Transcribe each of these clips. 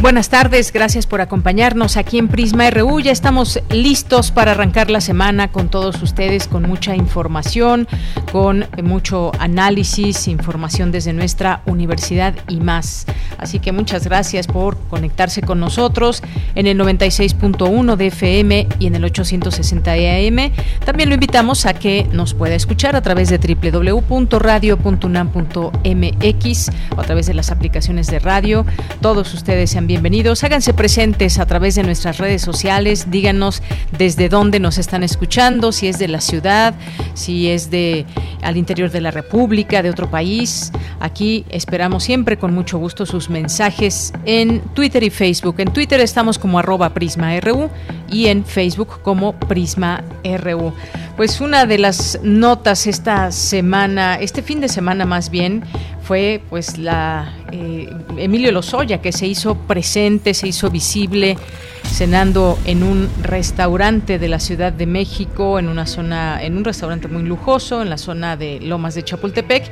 Buenas tardes, gracias por acompañarnos aquí en Prisma RU. Ya estamos listos para arrancar la semana con todos ustedes, con mucha información, con mucho análisis, información desde nuestra universidad y más. Así que muchas gracias por conectarse con nosotros en el 96.1 de FM y en el 860 de AM. También lo invitamos a que nos pueda escuchar a través de www.radio.unam.mx o a través de las aplicaciones de radio. Todos ustedes sean bienvenidos bienvenidos. Háganse presentes a través de nuestras redes sociales. Díganos desde dónde nos están escuchando, si es de la ciudad, si es de al interior de la República, de otro país. Aquí esperamos siempre con mucho gusto sus mensajes en Twitter y Facebook. En Twitter estamos como arroba PrismaRU y en Facebook como PrismaRU. Pues una de las notas esta semana, este fin de semana más bien, fue pues la eh, Emilio Lozoya que se hizo presente, se hizo visible cenando en un restaurante de la Ciudad de México, en una zona, en un restaurante muy lujoso, en la zona de Lomas de Chapultepec,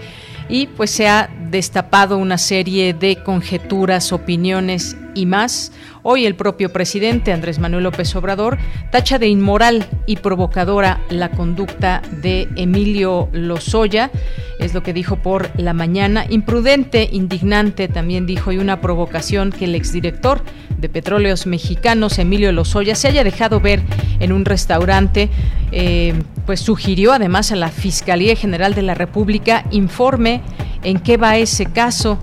y pues se ha destapado una serie de conjeturas, opiniones y más. Hoy el propio presidente Andrés Manuel López Obrador tacha de inmoral y provocadora la conducta de Emilio Lozoya, es lo que dijo por la mañana, imprudente, indignante también dijo y una provocación que el exdirector de Petróleos Mexicanos, Emilio Lozoya, se haya dejado ver en un restaurante, eh, pues sugirió además a la Fiscalía General de la República informe en qué va ese caso.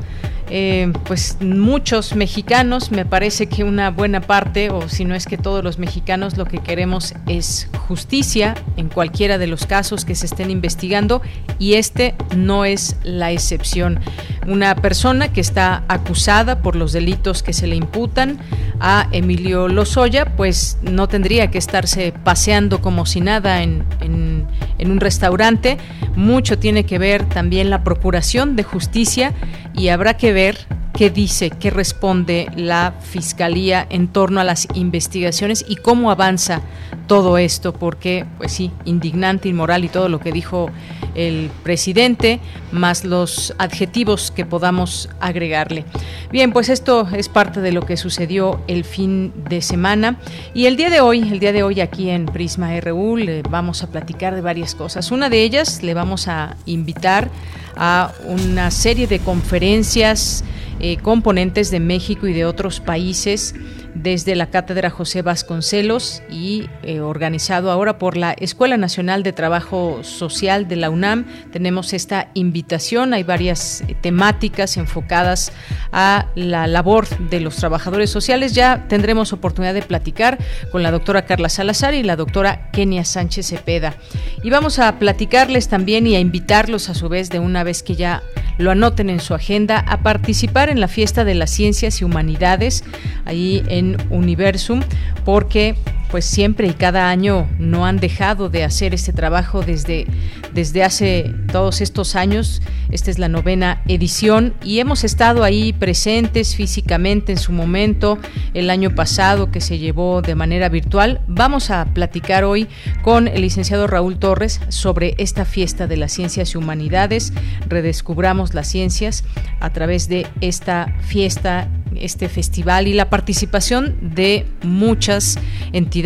Eh, pues muchos mexicanos, me parece que una buena parte, o si no es que todos los mexicanos, lo que queremos es justicia en cualquiera de los casos que se estén investigando y este no es la excepción. Una persona que está acusada por los delitos que se le imputan a Emilio Lozoya, pues no tendría que estarse paseando como si nada en, en, en un restaurante. Mucho tiene que ver también la procuración de justicia y habrá que ver qué dice, qué responde la Fiscalía en torno a las investigaciones y cómo avanza todo esto, porque, pues sí, indignante, inmoral y todo lo que dijo el presidente, más los adjetivos que podamos agregarle. Bien, pues esto es parte de lo que sucedió el fin de semana y el día de hoy, el día de hoy aquí en Prisma RU le vamos a platicar de varias cosas. Una de ellas le vamos a invitar a una serie de conferencias eh, componentes de México y de otros países desde la Cátedra José Vasconcelos y eh, organizado ahora por la Escuela Nacional de Trabajo Social de la UNAM. Tenemos esta invitación, hay varias eh, temáticas enfocadas a la labor de los trabajadores sociales. Ya tendremos oportunidad de platicar con la doctora Carla Salazar y la doctora Kenia Sánchez Cepeda. Y vamos a platicarles también y a invitarlos a su vez de una vez que ya lo anoten en su agenda a participar en la fiesta de las ciencias y humanidades ahí en Universum porque pues siempre y cada año no han dejado de hacer este trabajo desde, desde hace todos estos años. Esta es la novena edición y hemos estado ahí presentes físicamente en su momento el año pasado que se llevó de manera virtual. Vamos a platicar hoy con el licenciado Raúl Torres sobre esta fiesta de las ciencias y humanidades. Redescubramos las ciencias a través de esta fiesta este festival y la participación de muchas entidades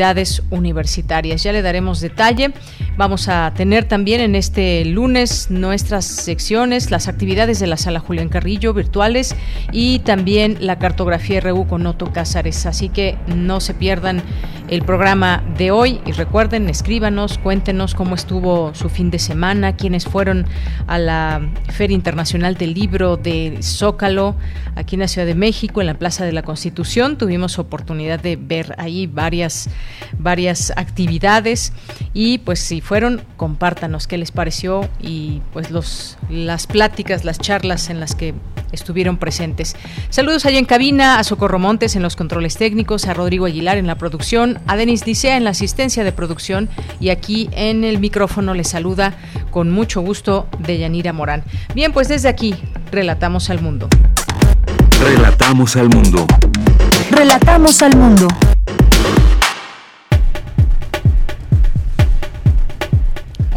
universitarias. Ya le daremos detalle. Vamos a tener también en este lunes nuestras secciones, las actividades de la sala Julián Carrillo virtuales y también la cartografía RU con Otto Cázares. Así que no se pierdan el programa de hoy. Y recuerden, escríbanos, cuéntenos cómo estuvo su fin de semana, quiénes fueron a la Feria Internacional del Libro de Zócalo, aquí en la Ciudad de México, en la Plaza de la Constitución. Tuvimos oportunidad de ver ahí varias, varias actividades y pues si fueron, compártanos qué les pareció y pues los, las pláticas, las charlas en las que estuvieron presentes. Saludos allá en cabina, a Socorro Montes en los controles técnicos, a Rodrigo Aguilar en la producción, a Denis Dicea en la asistencia de producción y aquí en el micrófono les saluda con mucho gusto Deyanira Morán. Bien, pues desde aquí relatamos al mundo. Relatamos al mundo. Relatamos al mundo.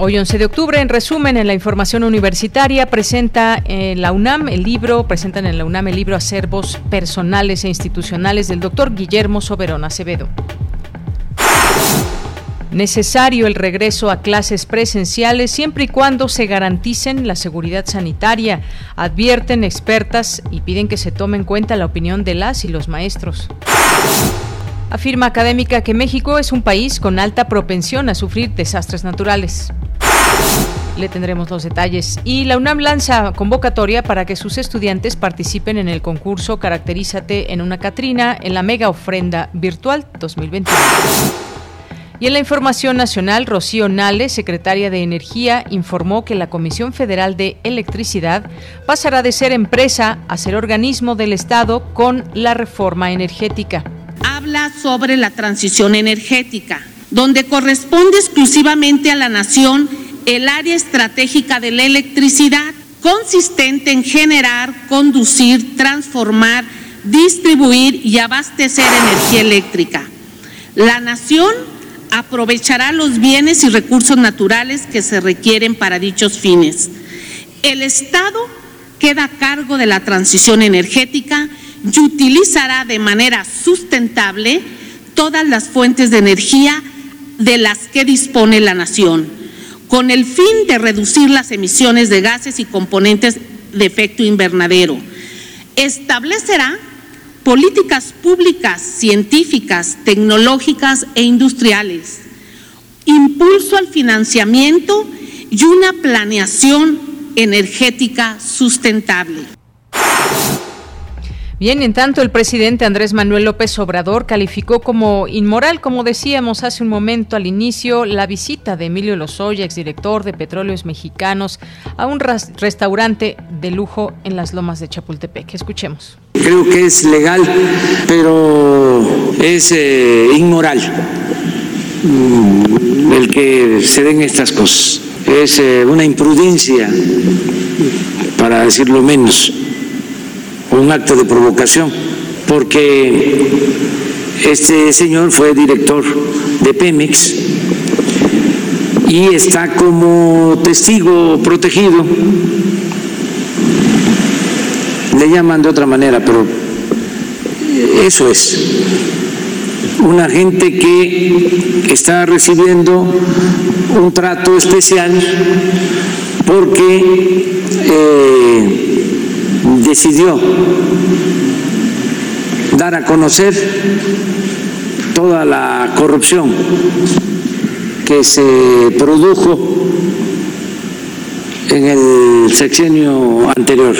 Hoy 11 de octubre, en resumen, en la información universitaria, presenta en la UNAM el libro, presentan en la UNAM el libro Acervos Personales e Institucionales del doctor Guillermo Soberón Acevedo. Necesario el regreso a clases presenciales siempre y cuando se garanticen la seguridad sanitaria, advierten expertas y piden que se tome en cuenta la opinión de las y los maestros. Afirma académica que México es un país con alta propensión a sufrir desastres naturales. Le tendremos los detalles. Y la UNAM lanza convocatoria para que sus estudiantes participen en el concurso Caracterízate en una Catrina en la mega ofrenda virtual 2021. Y en la información nacional, Rocío Nale, secretaria de Energía, informó que la Comisión Federal de Electricidad pasará de ser empresa a ser organismo del Estado con la reforma energética. Sobre la transición energética, donde corresponde exclusivamente a la nación el área estratégica de la electricidad, consistente en generar, conducir, transformar, distribuir y abastecer energía eléctrica. La nación aprovechará los bienes y recursos naturales que se requieren para dichos fines. El Estado queda a cargo de la transición energética y utilizará de manera sustentable todas las fuentes de energía de las que dispone la nación, con el fin de reducir las emisiones de gases y componentes de efecto invernadero. Establecerá políticas públicas, científicas, tecnológicas e industriales, impulso al financiamiento y una planeación energética sustentable. Bien, en tanto, el presidente Andrés Manuel López Obrador calificó como inmoral, como decíamos hace un momento al inicio, la visita de Emilio Lozoya, exdirector de Petróleos Mexicanos, a un restaurante de lujo en las lomas de Chapultepec. Escuchemos. Creo que es legal, pero es eh, inmoral mm, el que se den estas cosas. Es eh, una imprudencia, para decirlo menos un acto de provocación, porque este señor fue director de Pemex y está como testigo protegido. Le llaman de otra manera, pero eso es. Una gente que está recibiendo un trato especial porque eh, decidió dar a conocer toda la corrupción que se produjo en el sexenio anterior.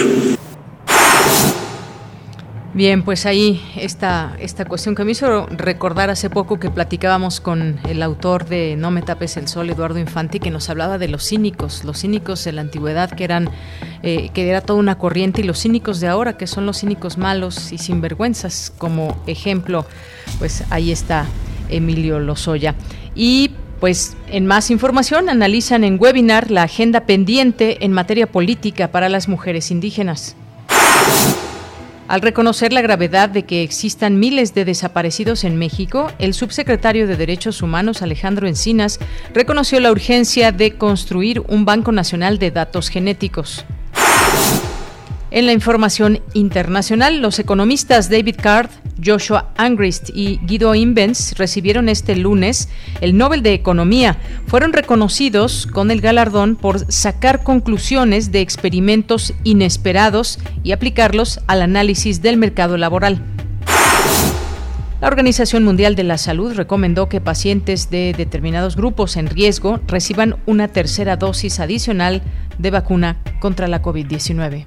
Bien, pues ahí está esta cuestión que me hizo recordar hace poco que platicábamos con el autor de No me tapes el sol, Eduardo Infante, que nos hablaba de los cínicos, los cínicos de la antigüedad que eran eh, que era toda una corriente y los cínicos de ahora que son los cínicos malos y sinvergüenzas como ejemplo, pues ahí está Emilio Lozoya. Y pues en más información analizan en webinar la agenda pendiente en materia política para las mujeres indígenas. Al reconocer la gravedad de que existan miles de desaparecidos en México, el subsecretario de Derechos Humanos Alejandro Encinas reconoció la urgencia de construir un Banco Nacional de Datos Genéticos. En la información internacional, los economistas David Card, Joshua Angrist y Guido Imbens recibieron este lunes el Nobel de Economía. Fueron reconocidos con el galardón por sacar conclusiones de experimentos inesperados y aplicarlos al análisis del mercado laboral. La Organización Mundial de la Salud recomendó que pacientes de determinados grupos en riesgo reciban una tercera dosis adicional de vacuna contra la COVID-19.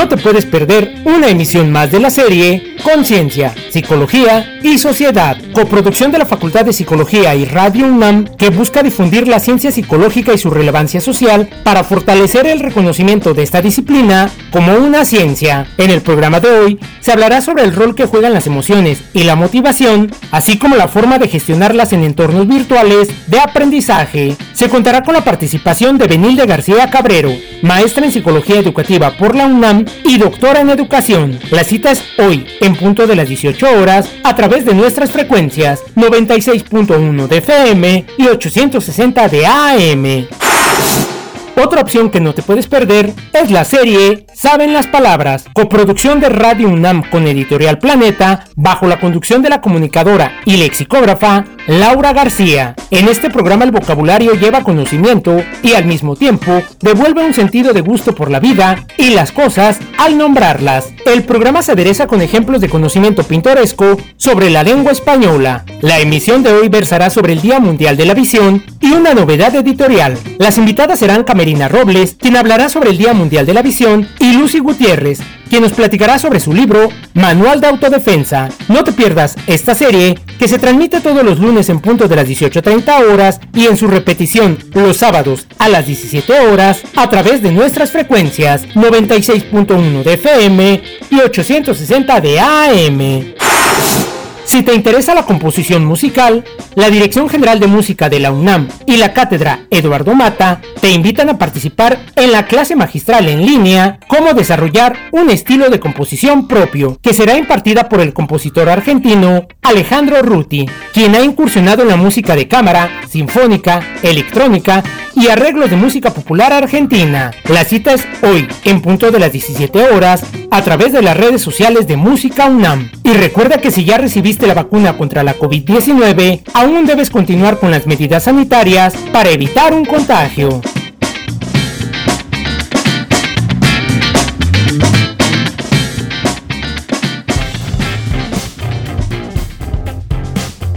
No te puedes perder una emisión más de la serie Conciencia, Psicología y Sociedad, coproducción de la Facultad de Psicología y Radio UNAM, que busca difundir la ciencia psicológica y su relevancia social para fortalecer el reconocimiento de esta disciplina como una ciencia. En el programa de hoy se hablará sobre el rol que juegan las emociones y la motivación, así como la forma de gestionarlas en entornos virtuales de aprendizaje. Se contará con la participación de Benilde García Cabrero, maestra en Psicología Educativa por la UNAM y doctora en Educación. La cita es hoy, en punto de las 18 horas, a través de nuestras frecuencias 96.1 de FM y 860 de AM. Otra opción que no te puedes perder es la serie Saben las Palabras, coproducción de Radio UNAM con Editorial Planeta, bajo la conducción de la comunicadora y lexicógrafa Laura García. En este programa el vocabulario lleva conocimiento y al mismo tiempo devuelve un sentido de gusto por la vida y las cosas al nombrarlas. El programa se adereza con ejemplos de conocimiento pintoresco sobre la lengua española. La emisión de hoy versará sobre el Día Mundial de la Visión y una novedad editorial. Las invitadas serán Camerina Robles, quien hablará sobre el Día Mundial de la Visión, y Lucy Gutiérrez, quien nos platicará sobre su libro Manual de Autodefensa. No te pierdas esta serie que se transmite todos los lunes en punto de las 18.30 horas y en su repetición los sábados a las 17 horas a través de nuestras frecuencias 96.1 de FM y 860 de AM. Si te interesa la composición musical, la Dirección General de Música de la UNAM y la Cátedra Eduardo Mata te invitan a participar en la clase magistral en línea Cómo desarrollar un estilo de composición propio, que será impartida por el compositor argentino Alejandro Ruti, quien ha incursionado en la música de cámara, sinfónica, electrónica y arreglos de música popular argentina. La cita es hoy, en punto de las 17 horas, a través de las redes sociales de Música UNAM. Y recuerda que si ya recibiste la vacuna contra la COVID-19, aún debes continuar con las medidas sanitarias para evitar un contagio.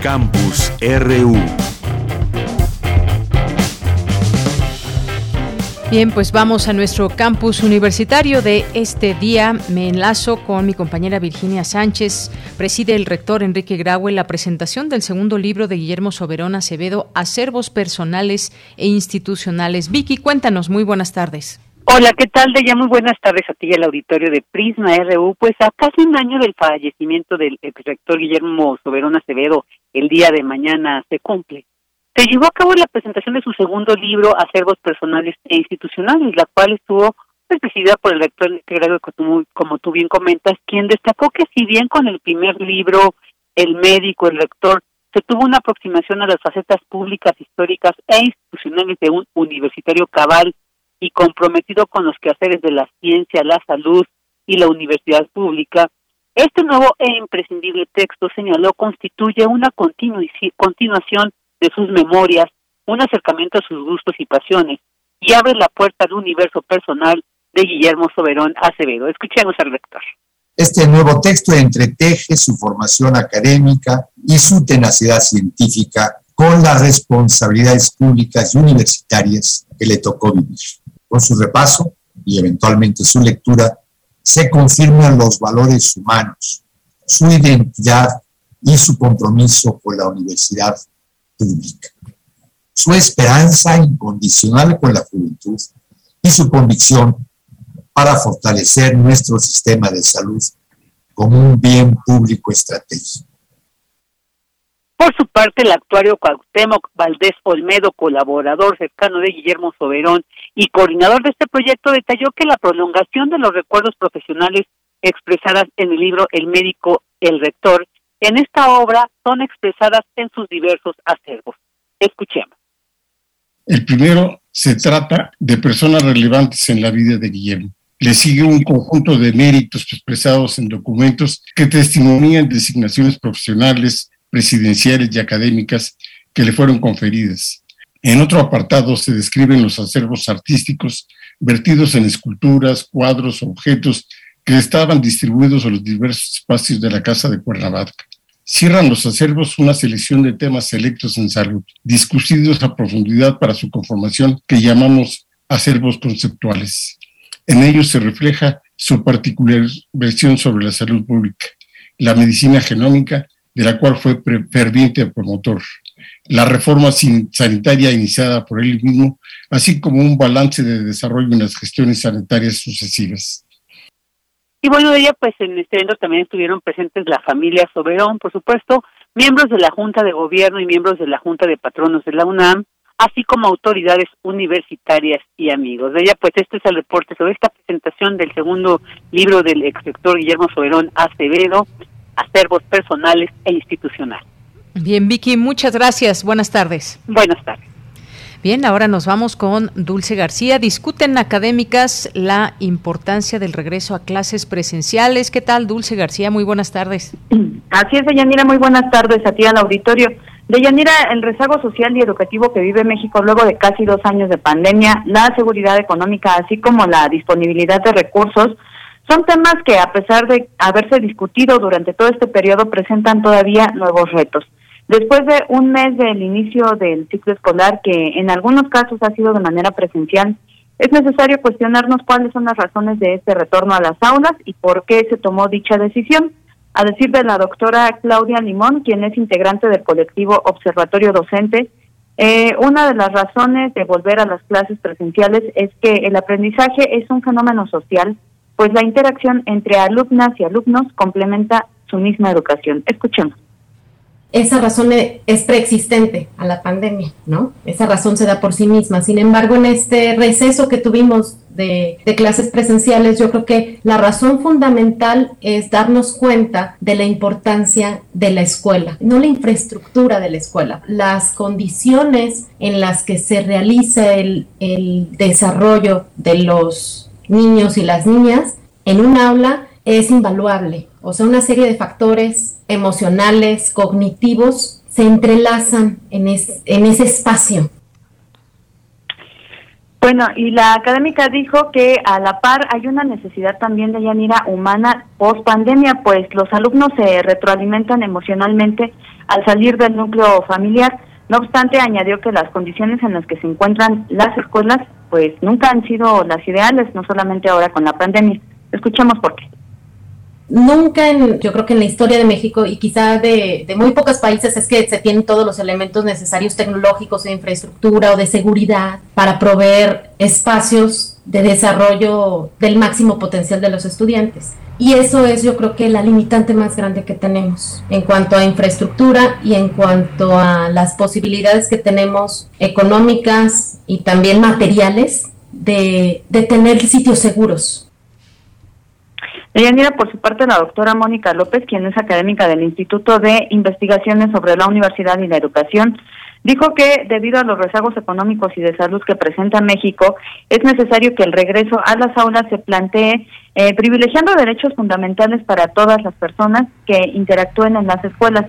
Campus RU Bien, pues vamos a nuestro campus universitario de este día. Me enlazo con mi compañera Virginia Sánchez. Preside el rector Enrique Graue la presentación del segundo libro de Guillermo Soberón Acevedo, Acervos Personales e Institucionales. Vicky, cuéntanos, muy buenas tardes. Hola, ¿qué tal, Deya? Muy buenas tardes a ti y al auditorio de Prisma RU. Pues a casi un año del fallecimiento del rector Guillermo Soberón Acevedo, el día de mañana se cumple se llevó a cabo la presentación de su segundo libro, Acervos Personales e Institucionales, la cual estuvo presidida por el rector Gregorio, como tú bien comentas, quien destacó que si bien con el primer libro, el médico, el rector, se tuvo una aproximación a las facetas públicas, históricas e institucionales de un universitario cabal y comprometido con los quehaceres de la ciencia, la salud y la universidad pública, este nuevo e imprescindible texto, señaló, constituye una continuación de sus memorias, un acercamiento a sus gustos y pasiones, y abre la puerta al universo personal de Guillermo Soberón Acevedo. Escuchemos al rector. Este nuevo texto entreteje su formación académica y su tenacidad científica con las responsabilidades públicas y universitarias que le tocó vivir. Con su repaso y eventualmente su lectura, se confirman los valores humanos, su identidad y su compromiso con la universidad su esperanza incondicional con la juventud y su convicción para fortalecer nuestro sistema de salud como un bien público estratégico. Por su parte, el actuario Cuauhtémoc Valdés Olmedo, colaborador cercano de Guillermo Soberón y coordinador de este proyecto, detalló que la prolongación de los recuerdos profesionales expresadas en el libro El médico, el rector, en esta obra son expresadas en sus diversos acervos. Escuchemos. El primero se trata de personas relevantes en la vida de Guillermo. Le sigue un conjunto de méritos expresados en documentos que testimonian designaciones profesionales, presidenciales y académicas que le fueron conferidas. En otro apartado se describen los acervos artísticos vertidos en esculturas, cuadros, objetos que estaban distribuidos en los diversos espacios de la Casa de Cuernavaca. Cierran los acervos una selección de temas selectos en salud, discutidos a profundidad para su conformación que llamamos acervos conceptuales. En ellos se refleja su particular versión sobre la salud pública, la medicina genómica, de la cual fue ferviente promotor, la reforma sanitaria iniciada por él mismo, así como un balance de desarrollo en las gestiones sanitarias sucesivas. Y bueno, de ella, pues en este evento también estuvieron presentes la familia Soberón, por supuesto, miembros de la Junta de Gobierno y miembros de la Junta de Patronos de la UNAM, así como autoridades universitarias y amigos. De ella, pues este es el reporte sobre esta presentación del segundo libro del ex rector Guillermo Soberón Acevedo, Acervos Personales e Institucionales. Bien, Vicky, muchas gracias. Buenas tardes. Buenas tardes. Bien, ahora nos vamos con Dulce García. Discuten académicas la importancia del regreso a clases presenciales. ¿Qué tal, Dulce García? Muy buenas tardes. Así es, Deyanira. Muy buenas tardes a ti al auditorio. Deyanira, el rezago social y educativo que vive México luego de casi dos años de pandemia, la seguridad económica, así como la disponibilidad de recursos, son temas que, a pesar de haberse discutido durante todo este periodo, presentan todavía nuevos retos. Después de un mes del inicio del ciclo escolar, que en algunos casos ha sido de manera presencial, es necesario cuestionarnos cuáles son las razones de este retorno a las aulas y por qué se tomó dicha decisión. A decir de la doctora Claudia Limón, quien es integrante del colectivo Observatorio Docente, eh, una de las razones de volver a las clases presenciales es que el aprendizaje es un fenómeno social, pues la interacción entre alumnas y alumnos complementa su misma educación. Escuchemos esa razón es preexistente a la pandemia, ¿no? Esa razón se da por sí misma. Sin embargo, en este receso que tuvimos de, clases presenciales, yo creo que la razón fundamental es darnos cuenta de la importancia de la escuela, no la infraestructura de la escuela, las condiciones en las que se realiza el, el desarrollo de los niños y las niñas en un aula es invaluable. O sea, una serie de factores emocionales, cognitivos, se entrelazan en, en ese espacio. Bueno, y la académica dijo que a la par hay una necesidad también de Yanira humana post pandemia, pues los alumnos se retroalimentan emocionalmente al salir del núcleo familiar. No obstante, añadió que las condiciones en las que se encuentran las escuelas, pues nunca han sido las ideales, no solamente ahora con la pandemia. Escuchemos por qué nunca en, yo creo que en la historia de México y quizá de, muy pocos países es que se tienen todos los elementos necesarios tecnológicos de infraestructura o de seguridad para proveer espacios de desarrollo del máximo potencial de los estudiantes. Y eso es yo creo que la limitante más grande que tenemos en cuanto a infraestructura y en cuanto a las posibilidades que tenemos económicas y también materiales de, de tener sitios seguros Deyanira, por su parte, la doctora Mónica López, quien es académica del Instituto de Investigaciones sobre la Universidad y la Educación, dijo que debido a los rezagos económicos y de salud que presenta México, es necesario que el regreso a las aulas se plantee eh, privilegiando derechos fundamentales para todas las personas que interactúen en las escuelas.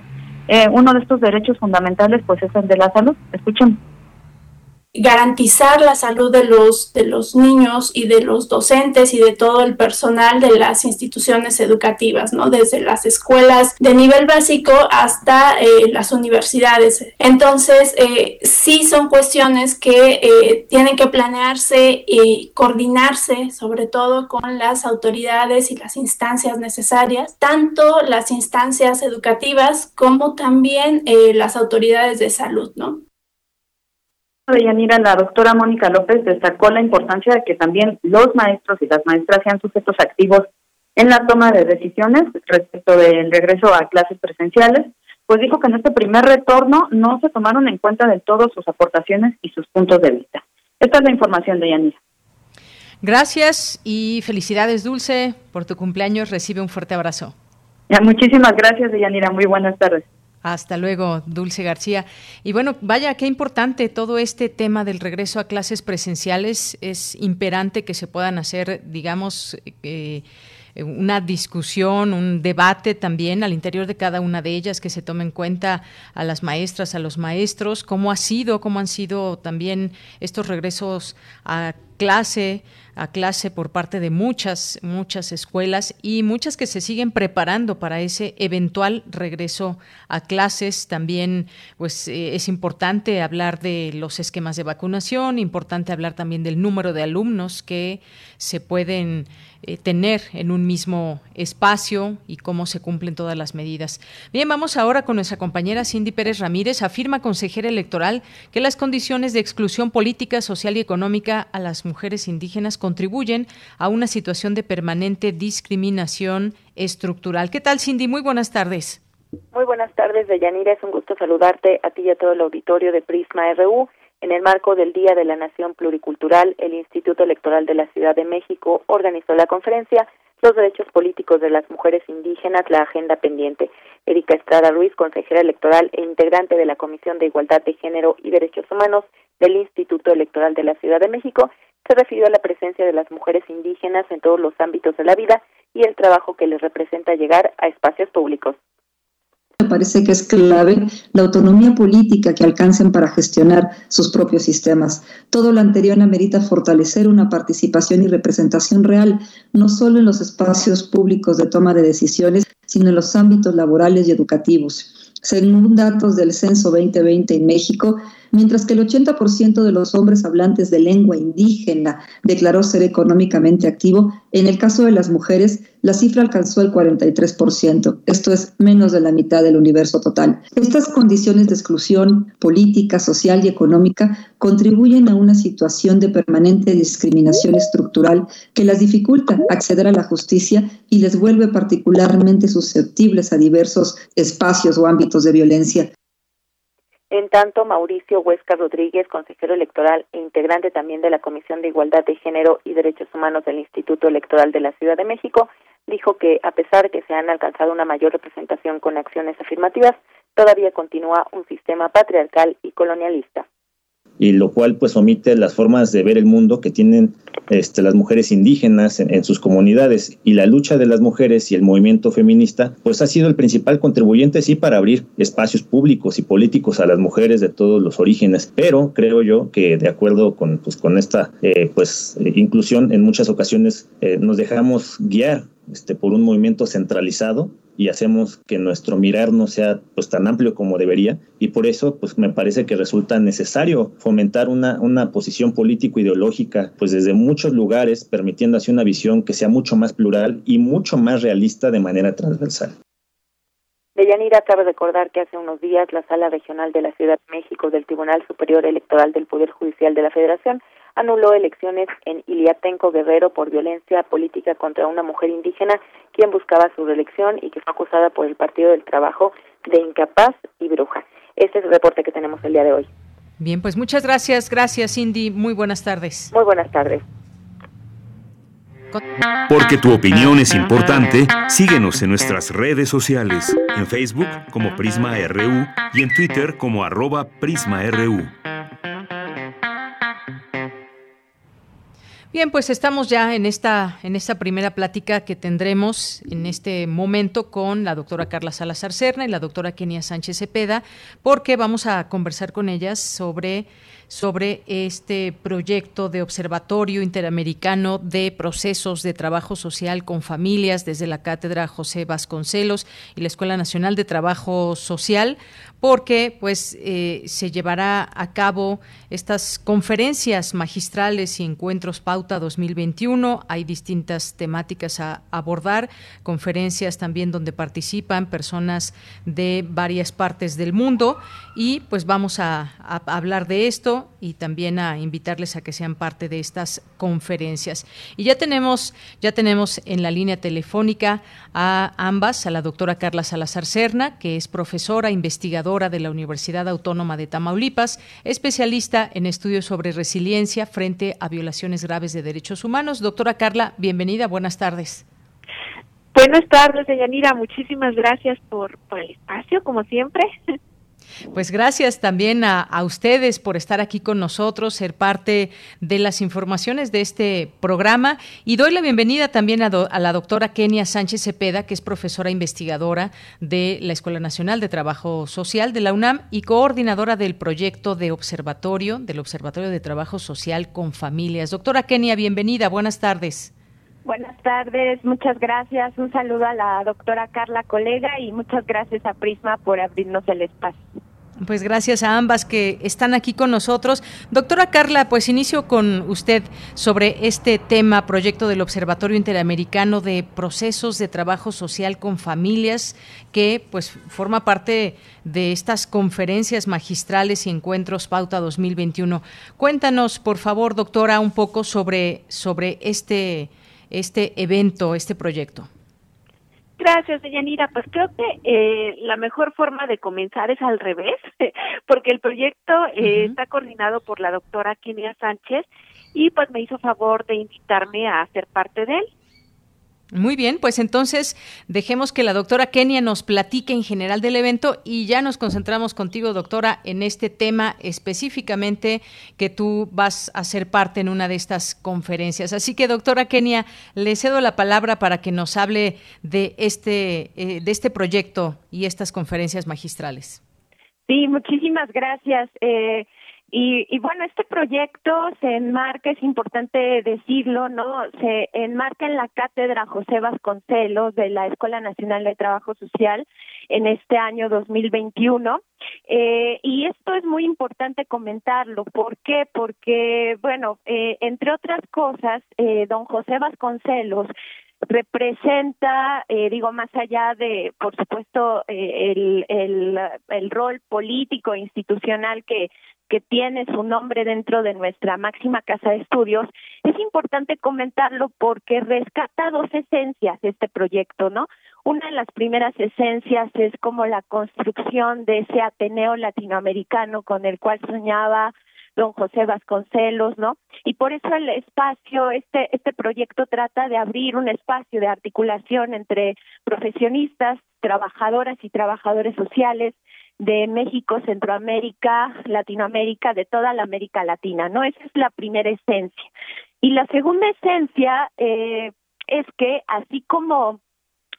Eh, uno de estos derechos fundamentales, pues, es el de la salud. Escuchen garantizar la salud de los, de los niños y de los docentes y de todo el personal de las instituciones educativas, ¿no? Desde las escuelas de nivel básico hasta eh, las universidades. Entonces, eh, sí son cuestiones que eh, tienen que planearse y coordinarse, sobre todo con las autoridades y las instancias necesarias, tanto las instancias educativas como también las autoridades de salud, ¿no? De Yanira, la doctora Mónica López destacó la importancia de que también los maestros y las maestras sean sujetos activos en la toma de decisiones respecto del regreso a clases presenciales, pues dijo que en este primer retorno no se tomaron en cuenta del todo sus aportaciones y sus puntos de vista. Esta es la información de Yanira. Gracias y felicidades, Dulce, por tu cumpleaños. Recibe un fuerte abrazo. Ya, muchísimas gracias, Yanira. Muy buenas tardes. Hasta luego, Dulce García. Y bueno, vaya, qué importante todo este tema del regreso a clases presenciales. Es imperante que se puedan hacer, digamos, eh, una discusión, un debate también al interior de cada una de ellas, que se tome en cuenta a las maestras, a los maestros, cómo ha sido, cómo han sido también estos regresos a clase, a clase por parte de muchas, muchas escuelas y muchas que se siguen preparando para ese eventual regreso a clases. También, pues, eh, es importante hablar de los esquemas de vacunación, importante hablar también del número de alumnos que se pueden eh, tener en un mismo espacio y cómo se cumplen todas las medidas. Bien, vamos ahora con nuestra compañera Cindy Pérez Ramírez. Afirma consejera electoral que las condiciones de exclusión política, social y económica a las mujeres indígenas contribuyen a una situación de permanente discriminación estructural. ¿Qué tal, Cindy? Muy buenas tardes. Muy buenas tardes, Deyanira. Es un gusto saludarte a ti y a todo el auditorio de Prisma RU. En el marco del Día de la Nación Pluricultural, el Instituto Electoral de la Ciudad de México organizó la conferencia Los Derechos Políticos de las Mujeres Indígenas, la Agenda Pendiente. Erika Estrada Ruiz, consejera electoral e integrante de la Comisión de Igualdad de Género y Derechos Humanos del Instituto Electoral de la Ciudad de México, se refirió a la presencia de las mujeres indígenas en todos los ámbitos de la vida y el trabajo que les representa llegar a espacios públicos. Me parece que es clave la autonomía política que alcancen para gestionar sus propios sistemas. Todo lo anterior amerita fortalecer una participación y representación real, no solo en los espacios públicos de toma de decisiones, sino en los ámbitos laborales y educativos. Según datos del Censo 2020 en México, mientras que el 80% de los hombres hablantes de lengua indígena declaró ser económicamente activo, en el caso de las mujeres la cifra alcanzó el 43%, esto es menos de la mitad del universo total. Estas condiciones de exclusión política, social y económica contribuyen a una situación de permanente discriminación estructural que las dificulta acceder a la justicia y les vuelve particularmente susceptibles a diversos espacios o ámbitos de violencia. En tanto, Mauricio Huesca Rodríguez, consejero electoral e integrante también de la Comisión de Igualdad de Género y Derechos Humanos del Instituto Electoral de la Ciudad de México, dijo que a pesar de que se han alcanzado una mayor representación con acciones afirmativas, todavía continúa un sistema patriarcal y colonialista y lo cual pues omite las formas de ver el mundo que tienen este, las mujeres indígenas en, sus comunidades. Y la lucha de las mujeres y el movimiento feminista pues ha sido el principal contribuyente sí para abrir espacios públicos y políticos a las mujeres de todos los orígenes. Pero creo yo que de acuerdo con pues con esta eh, pues inclusión en muchas ocasiones eh, nos dejamos guiar este, por un movimiento centralizado y hacemos que nuestro mirar no sea pues tan amplio como debería y por eso pues me parece que resulta necesario fomentar una, una posición político ideológica pues desde muchos lugares permitiendo así una visión que sea mucho más plural y mucho más realista de manera transversal. Deyanira cabe recordar que hace unos días la Sala Regional de la Ciudad de México del Tribunal Superior Electoral del Poder Judicial de la Federación anuló elecciones en Iliatenco Guerrero por violencia política contra una mujer indígena quien buscaba su reelección y que fue acusada por el Partido del Trabajo de incapaz y bruja. Este es el reporte que tenemos el día de hoy. Bien, pues muchas gracias, gracias Cindy, muy buenas tardes. Muy buenas tardes. Porque tu opinión es importante, síguenos en nuestras redes sociales, en Facebook como Prisma RU y en Twitter como arroba PrismaRU. Bien, pues estamos ya en esta, en esta primera plática que tendremos en este momento con la doctora Carla Salazar Cerna y la doctora Kenia Sánchez Cepeda, porque vamos a conversar con ellas sobre sobre este proyecto de Observatorio Interamericano de Procesos de Trabajo Social con Familias desde la Cátedra José Vasconcelos y la Escuela Nacional de Trabajo Social, porque pues eh, se llevará a cabo estas conferencias magistrales y encuentros Pauta 2021. Hay distintas temáticas a abordar, conferencias también donde participan personas de varias partes del mundo y pues vamos a hablar de esto y también a invitarles a que sean parte de estas conferencias. Y ya tenemos, ya tenemos en la línea telefónica a ambas, a la doctora Carla Salazar Cerna, que es profesora investigadora de la Universidad Autónoma de Tamaulipas, especialista en estudios sobre resiliencia frente a violaciones graves de derechos humanos. Doctora Carla, bienvenida, buenas tardes. Buenas tardes, Deyanira. Muchísimas gracias por, por el espacio, como siempre. Pues gracias también a, ustedes por estar aquí con nosotros, ser parte de las informaciones de este programa y doy la bienvenida también a, a, la doctora Kenia Sánchez Cepeda, que es profesora investigadora de la Escuela Nacional de Trabajo Social de la UNAM y coordinadora del proyecto de observatorio, del Observatorio de Trabajo Social con Familias. Doctora Kenia, bienvenida, buenas tardes. Buenas tardes, muchas gracias. Un saludo a la doctora Carla Colega y muchas gracias a Prisma por abrirnos el espacio. Pues gracias a ambas que están aquí con nosotros. Doctora Carla, pues inicio con usted sobre este tema, proyecto del Observatorio Interamericano de Procesos de Trabajo Social con Familias, que pues forma parte de estas conferencias magistrales y encuentros Pauta 2021. Cuéntanos, por favor, doctora, un poco sobre, sobre este este evento, este proyecto? Gracias, Deyanira. Pues creo que eh, la mejor forma de comenzar es al revés, porque el proyecto eh, está coordinado por la doctora Kenia Sánchez y pues me hizo favor de invitarme a ser parte de él. Muy bien, pues entonces dejemos que la doctora Kenia nos platique en general del evento y ya nos concentramos contigo, doctora, en este tema específicamente que tú vas a ser parte en una de estas conferencias. Así que, doctora Kenia, le cedo la palabra para que nos hable de este, eh, de este proyecto y estas conferencias magistrales. Sí, muchísimas gracias. Eh, y, y, bueno, este proyecto se enmarca, es importante decirlo, ¿no? Se enmarca en la cátedra José Vasconcelos de la Escuela Nacional de Trabajo Social en este año 2021. Eh, y esto es muy importante comentarlo. ¿Por qué? Porque, bueno, eh, entre otras cosas, eh, don José Vasconcelos representa, eh, digo, más allá de, por supuesto, eh, el, el, el rol político institucional que que tiene su nombre dentro de nuestra máxima casa de estudios, es importante comentarlo porque rescata dos esencias de este proyecto, ¿no? Una de las primeras esencias es como la construcción de ese Ateneo latinoamericano con el cual soñaba don José Vasconcelos, ¿no? Y por eso el espacio, este, este proyecto trata de abrir un espacio de articulación entre profesionistas, trabajadoras y trabajadores sociales de México, Centroamérica, Latinoamérica, de toda la América Latina, ¿no? Esa es la primera esencia. Y la segunda esencia eh, es que así como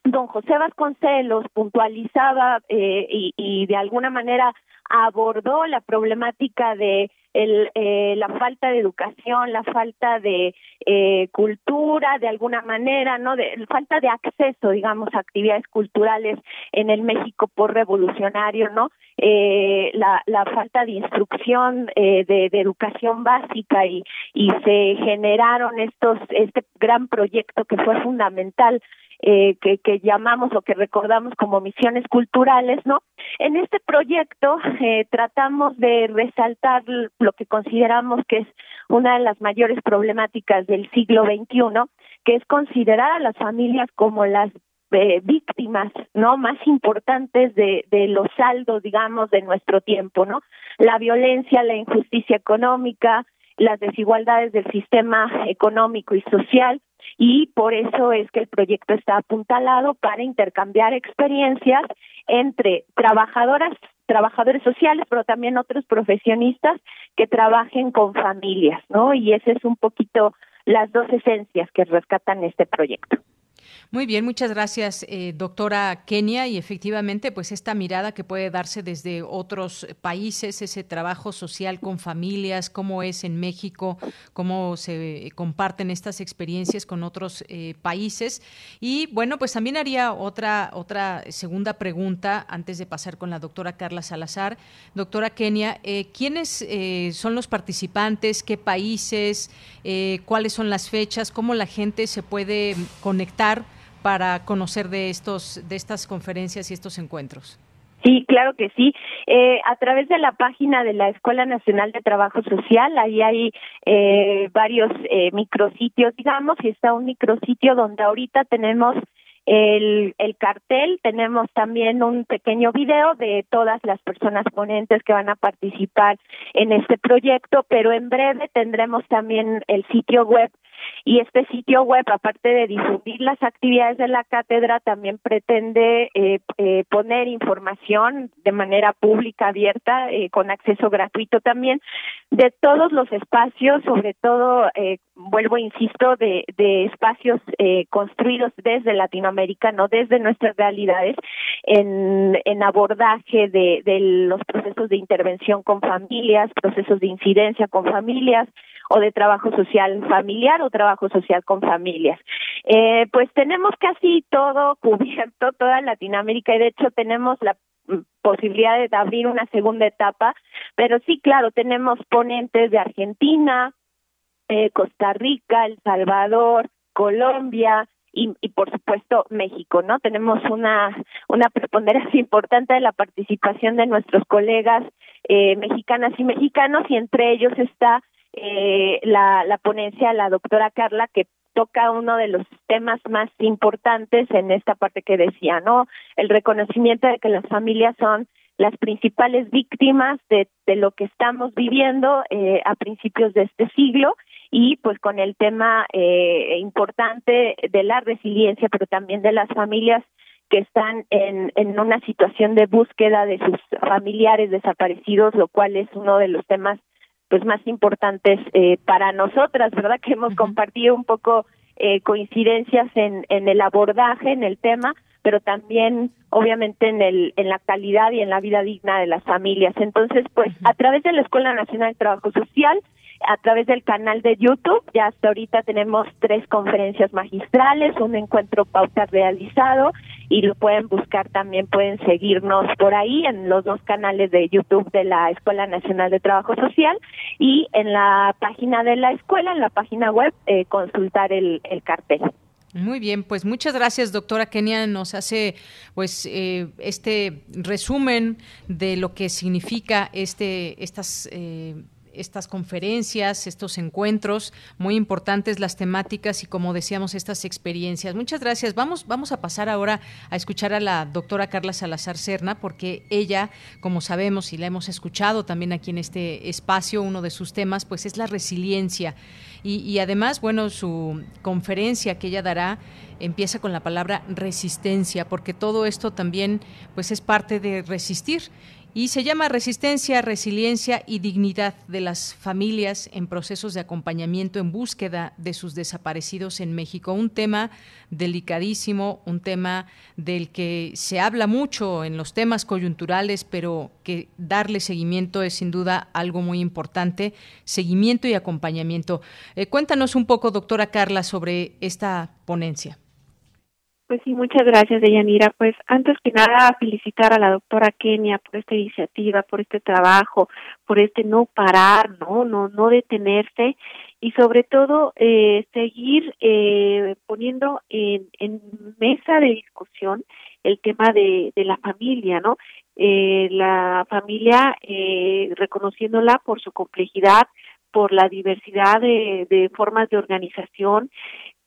don José Vasconcelos puntualizaba eh, y, y de alguna manera abordó la problemática de el, eh, la falta de educación, la falta de eh, cultura, de alguna manera, no, de falta de acceso, digamos, a actividades culturales en el México por revolucionario, no, eh, la, la falta de instrucción eh, de, de, educación básica y, y se generaron estos este gran proyecto que fue fundamental eh, que, que llamamos o que recordamos como misiones culturales, ¿no? En este proyecto eh, tratamos de resaltar lo que consideramos que es una de las mayores problemáticas del siglo XXI, que es considerar a las familias como las eh, víctimas no más importantes de, de los saldos digamos de nuestro tiempo no la violencia la injusticia económica las desigualdades del sistema económico y social y por eso es que el proyecto está apuntalado para intercambiar experiencias entre trabajadoras, trabajadores sociales, pero también otros profesionistas que trabajen con familias, ¿no? Y ese es un poquito las dos esencias que rescatan este proyecto. Muy bien, muchas gracias, eh, doctora Kenia. Y efectivamente, pues esta mirada que puede darse desde otros países, ese trabajo social con familias, cómo es en México, cómo se comparten estas experiencias con otros eh, países. Y bueno, pues también haría otra, otra segunda pregunta antes de pasar con la doctora Carla Salazar. Doctora Kenia, eh, ¿quiénes son los participantes? ¿Qué países? ¿Cuáles son las fechas? ¿Cómo la gente se puede conectar? Para conocer de estos de estas conferencias y estos encuentros? Sí, claro que sí. Eh, a través de la página de la Escuela Nacional de Trabajo Social, ahí hay eh, varios eh, micrositios, digamos, y está un micrositio donde ahorita tenemos el, el cartel, tenemos también un pequeño video de todas las personas ponentes que van a participar en este proyecto, pero en breve tendremos también el sitio web Y este sitio web, aparte de difundir las actividades de la cátedra, también pretende eh, eh, poner información de manera pública, abierta, eh, con acceso gratuito también, de todos los espacios, sobre todo, vuelvo, insisto, de, de espacios construidos desde Latinoamérica, no desde nuestras realidades, en, en abordaje de, de los procesos de intervención con familias, procesos de incidencia con familias, o de trabajo social familiar o trabajo social con familias. Eh, pues tenemos casi todo cubierto, toda Latinoamérica y de hecho tenemos la mm, posibilidad de abrir una segunda etapa, pero sí, claro, tenemos ponentes de Argentina, eh, Costa Rica, El Salvador, Colombia, y, y, por supuesto México, ¿no? Tenemos una una preponderancia importante de la participación de nuestros colegas eh, mexicanas y mexicanos y entre ellos está eh, la, la ponencia la doctora Carla que toca uno de los temas más importantes en esta parte que decía, ¿no? El reconocimiento de que las familias son las principales víctimas de, de lo que estamos viviendo eh, a principios de este siglo y pues con el tema eh, importante de la resiliencia, pero también de las familias que están en, en una situación de búsqueda de sus familiares desaparecidos, lo cual es uno de los temas pues más importantes eh, para nosotras, ¿verdad? Que hemos compartido un poco eh, coincidencias en, en el abordaje, en el tema, pero también obviamente en el en la calidad y en la vida digna de las familias. Entonces, pues a través de la Escuela Nacional de Trabajo Social a través del canal de YouTube. Ya hasta ahorita tenemos tres conferencias magistrales, un encuentro pauta realizado y lo pueden buscar también, pueden seguirnos por ahí en los dos canales de YouTube de la Escuela Nacional de Trabajo Social y en la página de la escuela, en la página web, eh, consultar el, el cartel. Muy bien, pues muchas gracias, doctora Kenia. Nos hace pues eh, este resumen de lo que significa este estas eh, estas conferencias, estos encuentros, muy importantes las temáticas y como decíamos, estas experiencias. Muchas gracias. Vamos, vamos a pasar ahora a escuchar a la doctora Carla Salazar Serna, porque ella, como sabemos y la hemos escuchado también aquí en este espacio, uno de sus temas, pues es la resiliencia. Y, y además, bueno, su conferencia que ella dará empieza con la palabra resistencia, porque todo esto también pues es parte de resistir y se llama Resistencia, Resiliencia y Dignidad de las Familias en procesos de acompañamiento en búsqueda de sus desaparecidos en México. Un tema delicadísimo, un tema del que se habla mucho en los temas coyunturales, pero que darle seguimiento es sin duda algo muy importante, seguimiento y acompañamiento. Eh, cuéntanos un poco, doctora Carla, sobre esta ponencia. Pues sí, muchas gracias, Deyanira. Pues antes que nada, felicitar a la doctora Kenia por esta iniciativa, por este trabajo, por este no parar, no, no, no detenerse y sobre todo eh, seguir eh, poniendo en, en mesa de discusión el tema de, de la familia, ¿no? Eh, la familia eh, reconociéndola por su complejidad, por la diversidad de, de formas de organización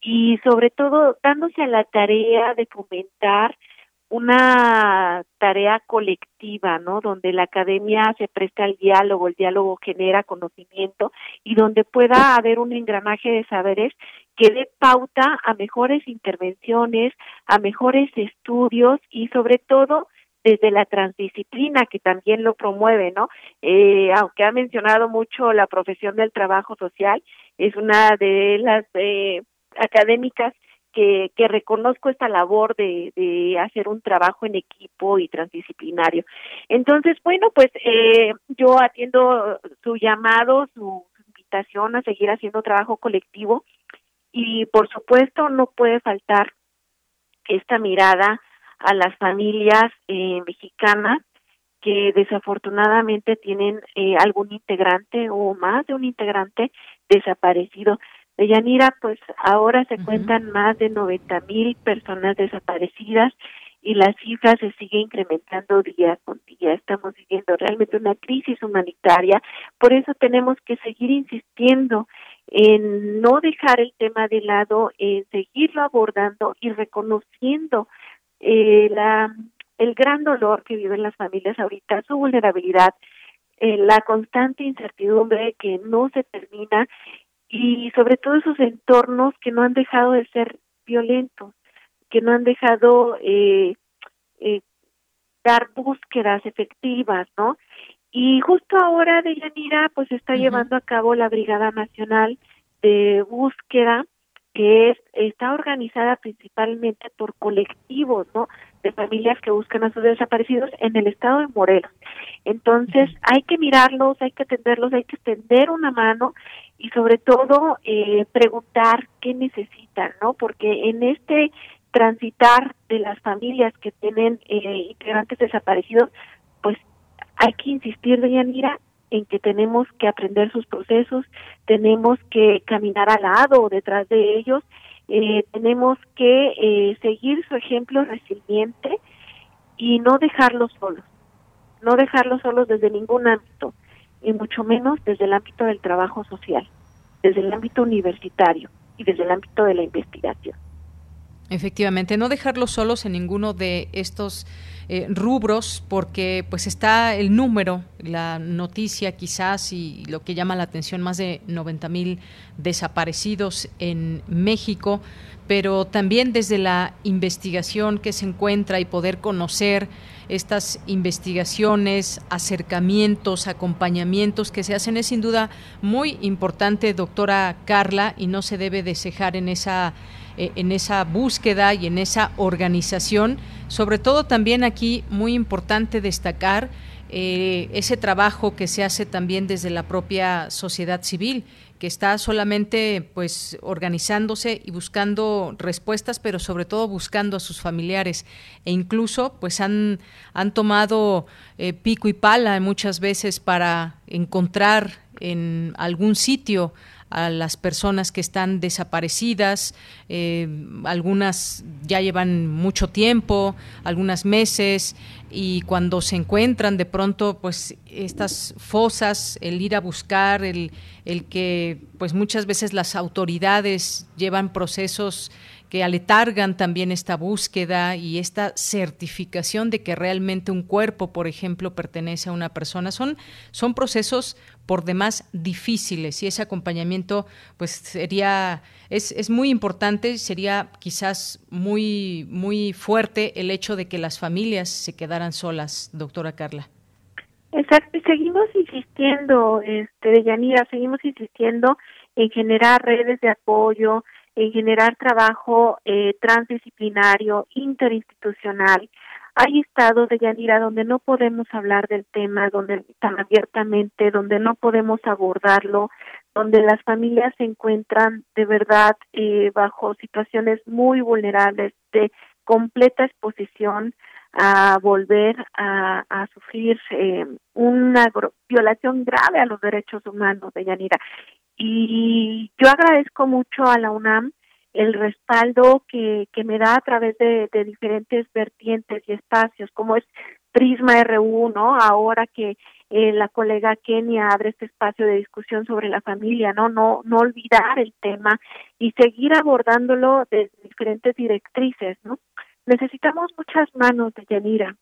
y sobre todo dándose a la tarea de fomentar una tarea colectiva, ¿no? Donde la academia se presta al diálogo, el diálogo genera conocimiento y donde pueda haber un engranaje de saberes que dé pauta a mejores intervenciones, a mejores estudios y sobre todo desde la transdisciplina que también lo promueve, ¿no? Eh, aunque ha mencionado mucho la profesión del trabajo social, es una de las eh, académicas que, reconozco esta labor de, de hacer un trabajo en equipo y transdisciplinario. Entonces, bueno, pues eh, yo atiendo su llamado, su, invitación a seguir haciendo trabajo colectivo y por supuesto no puede faltar esta mirada a las familias eh, mexicanas que desafortunadamente tienen eh, algún integrante o más de un integrante desaparecido. De Yanira, pues ahora se cuentan más de 90 mil personas desaparecidas y la cifra se sigue incrementando día con día. Estamos viviendo realmente una crisis humanitaria, por eso tenemos que seguir insistiendo en no dejar el tema de lado, en seguirlo abordando y reconociendo eh, la, el gran dolor que viven las familias ahorita, su vulnerabilidad, eh, la constante incertidumbre que no se termina y sobre todo esos entornos que no han dejado de ser violentos, que no han dejado eh, eh, dar búsquedas efectivas, ¿no? Y justo ahora Deyanira pues está llevando a cabo la Brigada Nacional de Búsqueda que es, está organizada principalmente por colectivos, ¿no? De familias que buscan a sus desaparecidos en el estado de Morelos. Entonces, hay que mirarlos, hay que atenderlos, hay que extender una mano y sobre todo eh, preguntar qué necesitan, ¿no? Porque en este transitar de las familias que tienen eh, integrantes desaparecidos, pues hay que insistir, Deyanira, en que tenemos que aprender sus procesos, tenemos que caminar al lado o detrás de ellos, eh, tenemos que eh, seguir su ejemplo resiliente y no dejarlos solos, no dejarlos solos desde ningún ámbito, y mucho menos desde el ámbito del trabajo social, desde el ámbito universitario y desde el ámbito de la investigación. Efectivamente, no dejarlos solos en ninguno de estos eh, rubros porque pues está el número, la noticia quizás y lo que llama la atención, más de 90 mil desaparecidos en México, pero también desde la investigación que se encuentra y poder conocer estas investigaciones, acercamientos, acompañamientos que se hacen es sin duda muy importante, doctora Carla, y no se debe desejar en esa eh, en esa búsqueda y en esa organización. Sobre todo también aquí muy importante destacar eh, ese trabajo que se hace también desde la propia sociedad civil que está solamente pues organizándose y buscando respuestas, pero sobre todo buscando a sus familiares e incluso pues han, han tomado eh, pico y pala muchas veces para encontrar en algún sitio a las personas que están desaparecidas, eh, algunas ya llevan mucho tiempo, algunas meses, y cuando se encuentran de pronto, pues estas fosas, el ir a buscar, el, el que pues muchas veces las autoridades llevan procesos que aletargan también esta búsqueda y esta certificación de que realmente un cuerpo, por ejemplo, pertenece a una persona. Son, son procesos por demás difíciles y ese acompañamiento pues sería es, es muy importante, sería quizás muy muy fuerte el hecho de que las familias se quedaran solas, doctora Carla. Exacto, seguimos insistiendo, este, Yanira, seguimos insistiendo en generar redes de apoyo, en generar trabajo eh, transdisciplinario, interinstitucional. Hay estados de Yanira donde no podemos hablar del tema donde tan abiertamente, donde no podemos abordarlo, donde las familias se encuentran de verdad eh, bajo situaciones muy vulnerables de completa exposición a volver a, sufrir eh, una violación grave a los derechos humanos de Yanira. Y yo agradezco mucho a la UNAM el respaldo que, que me da a través de, diferentes vertientes y espacios, como es Prisma RU, ¿no? Ahora que eh, la colega Kenia abre este espacio de discusión sobre la familia, ¿no? No, no olvidar el tema y seguir abordándolo desde diferentes directrices, ¿no? Necesitamos muchas manos de Yanira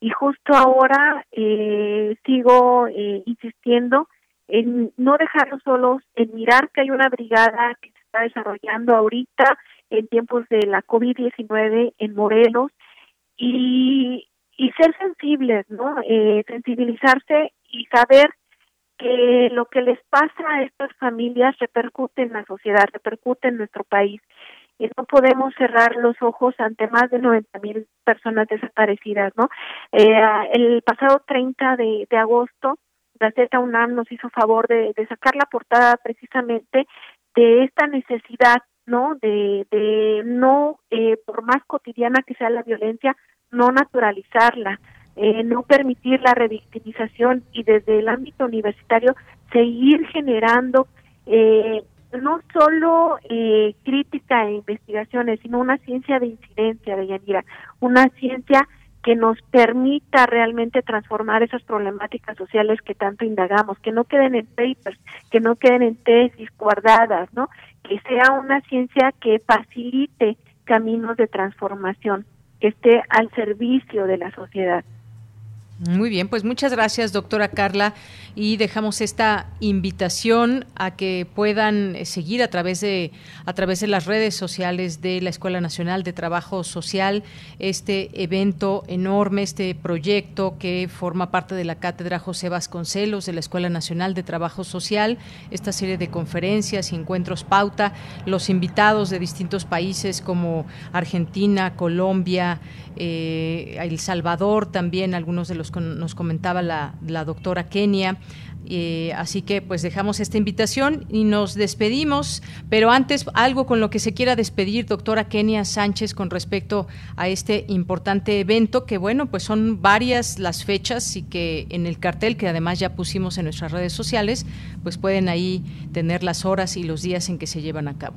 y justo ahora eh, sigo eh, insistiendo en no dejarlos solos, en mirar que hay una brigada que se está desarrollando ahorita en tiempos de la COVID-19 en Morelos y, y ser sensibles, ¿no? Eh, sensibilizarse y saber que lo que les pasa a estas familias repercute en la sociedad, repercute en nuestro país. Y no podemos cerrar los ojos ante más de 90 mil personas desaparecidas, ¿no? Eh, el pasado 30 de, de agosto, Gaceta UNAM nos hizo favor de, de sacar la portada precisamente de esta necesidad, ¿no? De, de no, eh, por más cotidiana que sea la violencia, no naturalizarla, eh, no permitir la revictimización y desde el ámbito universitario seguir generando eh, no solo eh, crítica e investigaciones, sino una ciencia de incidencia, de Yanira, una ciencia que nos permita realmente transformar esas problemáticas sociales que tanto indagamos, que no queden en papers, que no queden en tesis guardadas, ¿no? Que sea una ciencia que facilite caminos de transformación, que esté al servicio de la sociedad. Muy bien, pues muchas gracias, doctora Carla, y dejamos esta invitación a que puedan eh, seguir a través de a través de las redes sociales de la Escuela Nacional de Trabajo Social este evento enorme, este proyecto que forma parte de la cátedra José Vasconcelos de la Escuela Nacional de Trabajo Social, esta serie de conferencias y encuentros pauta, los invitados de distintos países como Argentina, Colombia, eh, El Salvador también, algunos de los que nos comentaba la, doctora Kenia. Eh, así que pues dejamos esta invitación y nos despedimos, pero antes algo con lo que se quiera despedir, doctora Kenia Sánchez, con respecto a este importante evento, que bueno, pues son varias las fechas y que en el cartel, que además ya pusimos en nuestras redes sociales, pues pueden ahí tener las horas y los días en que se llevan a cabo.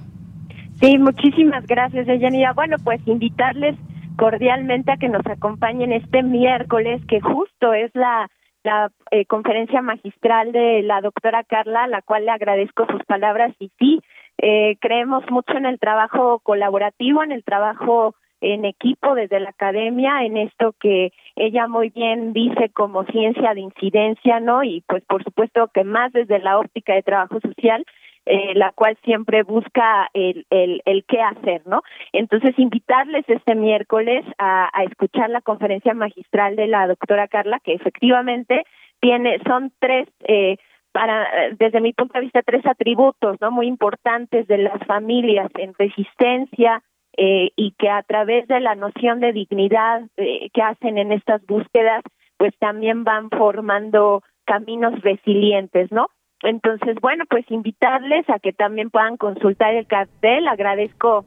Sí, muchísimas gracias, Eyanira. Bueno, pues invitarles cordialmente a que nos acompañen este miércoles, que justo es la, la eh, conferencia magistral de la doctora Carla, a la cual le agradezco sus palabras y sí, eh, creemos mucho en el trabajo colaborativo, en el trabajo en equipo desde la academia, en esto que ella muy bien dice como ciencia de incidencia, ¿no? Y pues por supuesto que más desde la óptica de trabajo social, eh, la cual siempre busca el, el, el, qué hacer, ¿no? Entonces, invitarles este miércoles a, a escuchar la conferencia magistral de la doctora Carla, que efectivamente tiene, son tres, eh, para, desde mi punto de vista, tres atributos, ¿no? Muy importantes de las familias en resistencia, eh, y que a través de la noción de dignidad eh, que hacen en estas búsquedas, pues también van formando caminos resilientes, ¿no? Entonces, bueno, pues invitarles a que también puedan consultar el cartel. Agradezco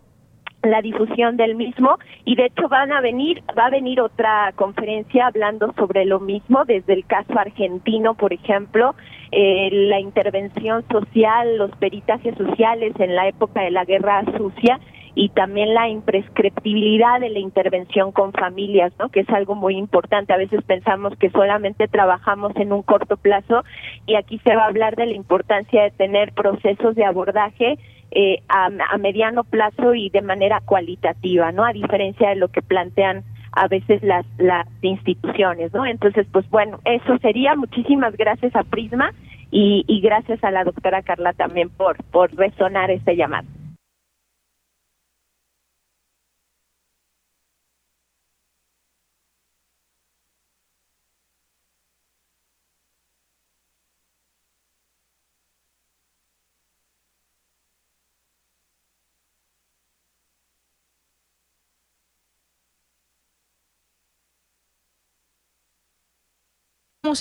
la difusión del mismo y de hecho van a venir va a venir otra conferencia hablando sobre lo mismo desde el caso argentino por ejemplo eh, la intervención social los peritajes sociales en la época de la guerra sucia y también la imprescriptibilidad de la intervención con familias, ¿no? Que es algo muy importante. A veces pensamos que solamente trabajamos en un corto plazo y aquí se va a hablar de la importancia de tener procesos de abordaje eh, a, mediano plazo y de manera cualitativa, ¿no? A diferencia de lo que plantean a veces las, las instituciones, ¿no? Entonces, pues bueno, eso sería. Muchísimas gracias a Prisma y, y gracias a la doctora Carla también por, por resonar este llamado.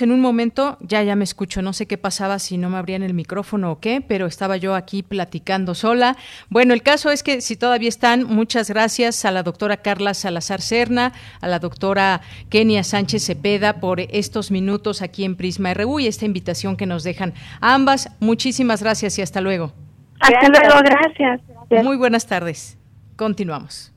En un momento, ya ya me escucho, no sé qué pasaba si no me abrían el micrófono o qué, pero estaba yo aquí platicando sola. Bueno, el caso es que si todavía están, muchas gracias a la doctora Carla Salazar Serna, a la doctora Kenia Sánchez Cepeda por estos minutos aquí en Prisma RU y esta invitación que nos dejan ambas. Muchísimas gracias y hasta luego. Hasta luego, gracias. Muy buenas tardes. Continuamos.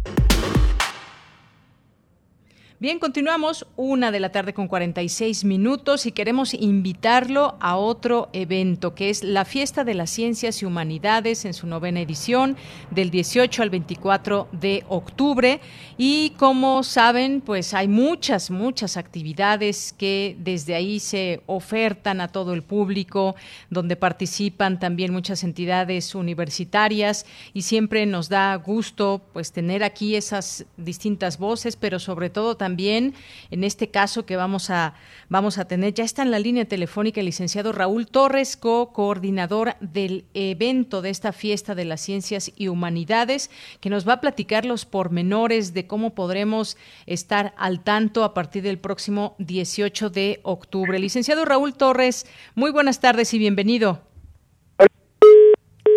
Bien, continuamos una de la tarde con 46 minutos y queremos invitarlo a otro evento que es la Fiesta de las Ciencias y Humanidades en su novena edición del 18 al 24 de octubre. Y como saben, pues hay muchas, muchas actividades que desde ahí se ofertan a todo el público, donde participan también muchas entidades universitarias y siempre nos da gusto pues tener aquí esas distintas voces, pero sobre todo también también en este caso que vamos a, vamos a tener. Ya está en la línea telefónica el licenciado Raúl Torres, co-coordinador del evento de esta fiesta de las ciencias y humanidades, que nos va a platicar los pormenores de cómo podremos estar al tanto a partir del próximo 18 de octubre. Licenciado Raúl Torres, muy buenas tardes y bienvenido.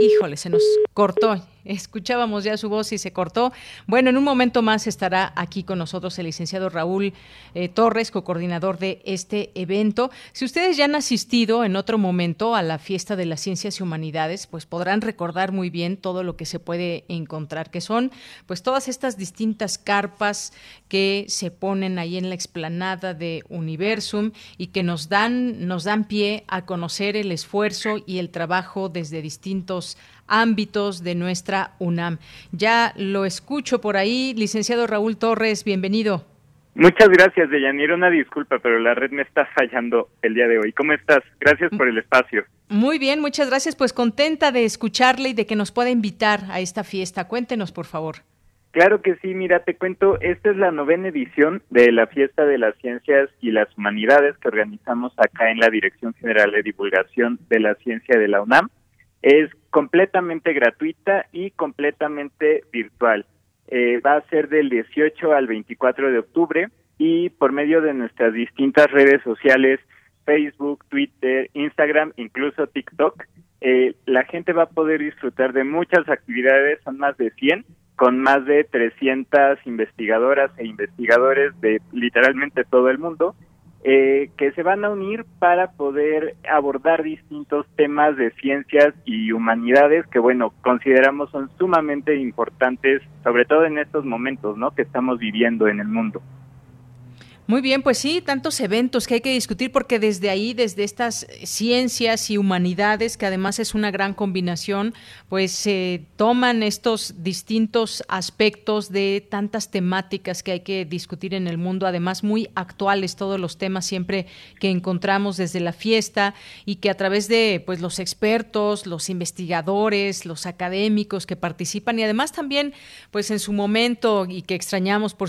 Híjole, se nos cortó. Escuchábamos ya su voz y se cortó. Bueno, en un momento más estará aquí con nosotros el licenciado Raúl eh, Torres, co-coordinador de este evento. Si ustedes ya han asistido en otro momento a la fiesta de las ciencias y humanidades, pues podrán recordar muy bien todo lo que se puede encontrar, que son pues todas estas distintas carpas que se ponen ahí en la explanada de Universum y que nos dan, nos dan pie a conocer el esfuerzo y el trabajo desde distintos ámbitos de nuestra UNAM. Ya lo escucho por ahí, licenciado Raúl Torres, bienvenido. Muchas gracias, Deyanira. Una disculpa, pero la red me está fallando el día de hoy. ¿Cómo estás? Gracias por el espacio. Muy bien, muchas gracias. Pues contenta de escucharle y de que nos pueda invitar a esta fiesta. Cuéntenos, por favor. Claro que sí, mira, te cuento, esta es la novena edición de la Fiesta de las Ciencias y las Humanidades que organizamos acá en la Dirección General de Divulgación de la Ciencia de la UNAM. Es completamente gratuita y completamente virtual. Eh, va a ser del 18 al 24 de octubre y por medio de nuestras distintas redes sociales, Facebook, Twitter, Instagram, incluso TikTok, eh, la gente va a poder disfrutar de muchas actividades, son más de 100, con más de 300 investigadoras e investigadores de literalmente todo el mundo eh, que se van a unir para poder abordar distintos temas de ciencias y humanidades que, bueno, consideramos son sumamente importantes, sobre todo en estos momentos, ¿no? Que estamos viviendo en el mundo. Muy bien, pues sí, tantos eventos que hay que discutir porque desde ahí, desde estas ciencias y humanidades, que además es una gran combinación, pues se toman estos distintos aspectos de tantas temáticas que hay que discutir en el mundo, además muy actuales todos los temas siempre que encontramos desde la fiesta y que a través de pues los expertos, los investigadores, los académicos que participan y además también pues en su momento y que extrañamos por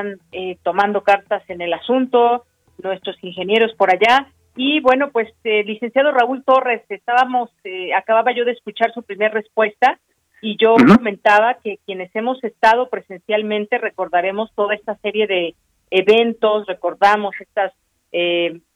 Están eh, tomando cartas en el asunto, nuestros ingenieros por allá. Y bueno, pues eh, licenciado Raúl Torres, estábamos, eh, acababa yo de escuchar su primera respuesta y yo comentaba que quienes hemos estado presencialmente recordaremos toda esta serie de eventos, recordamos estas,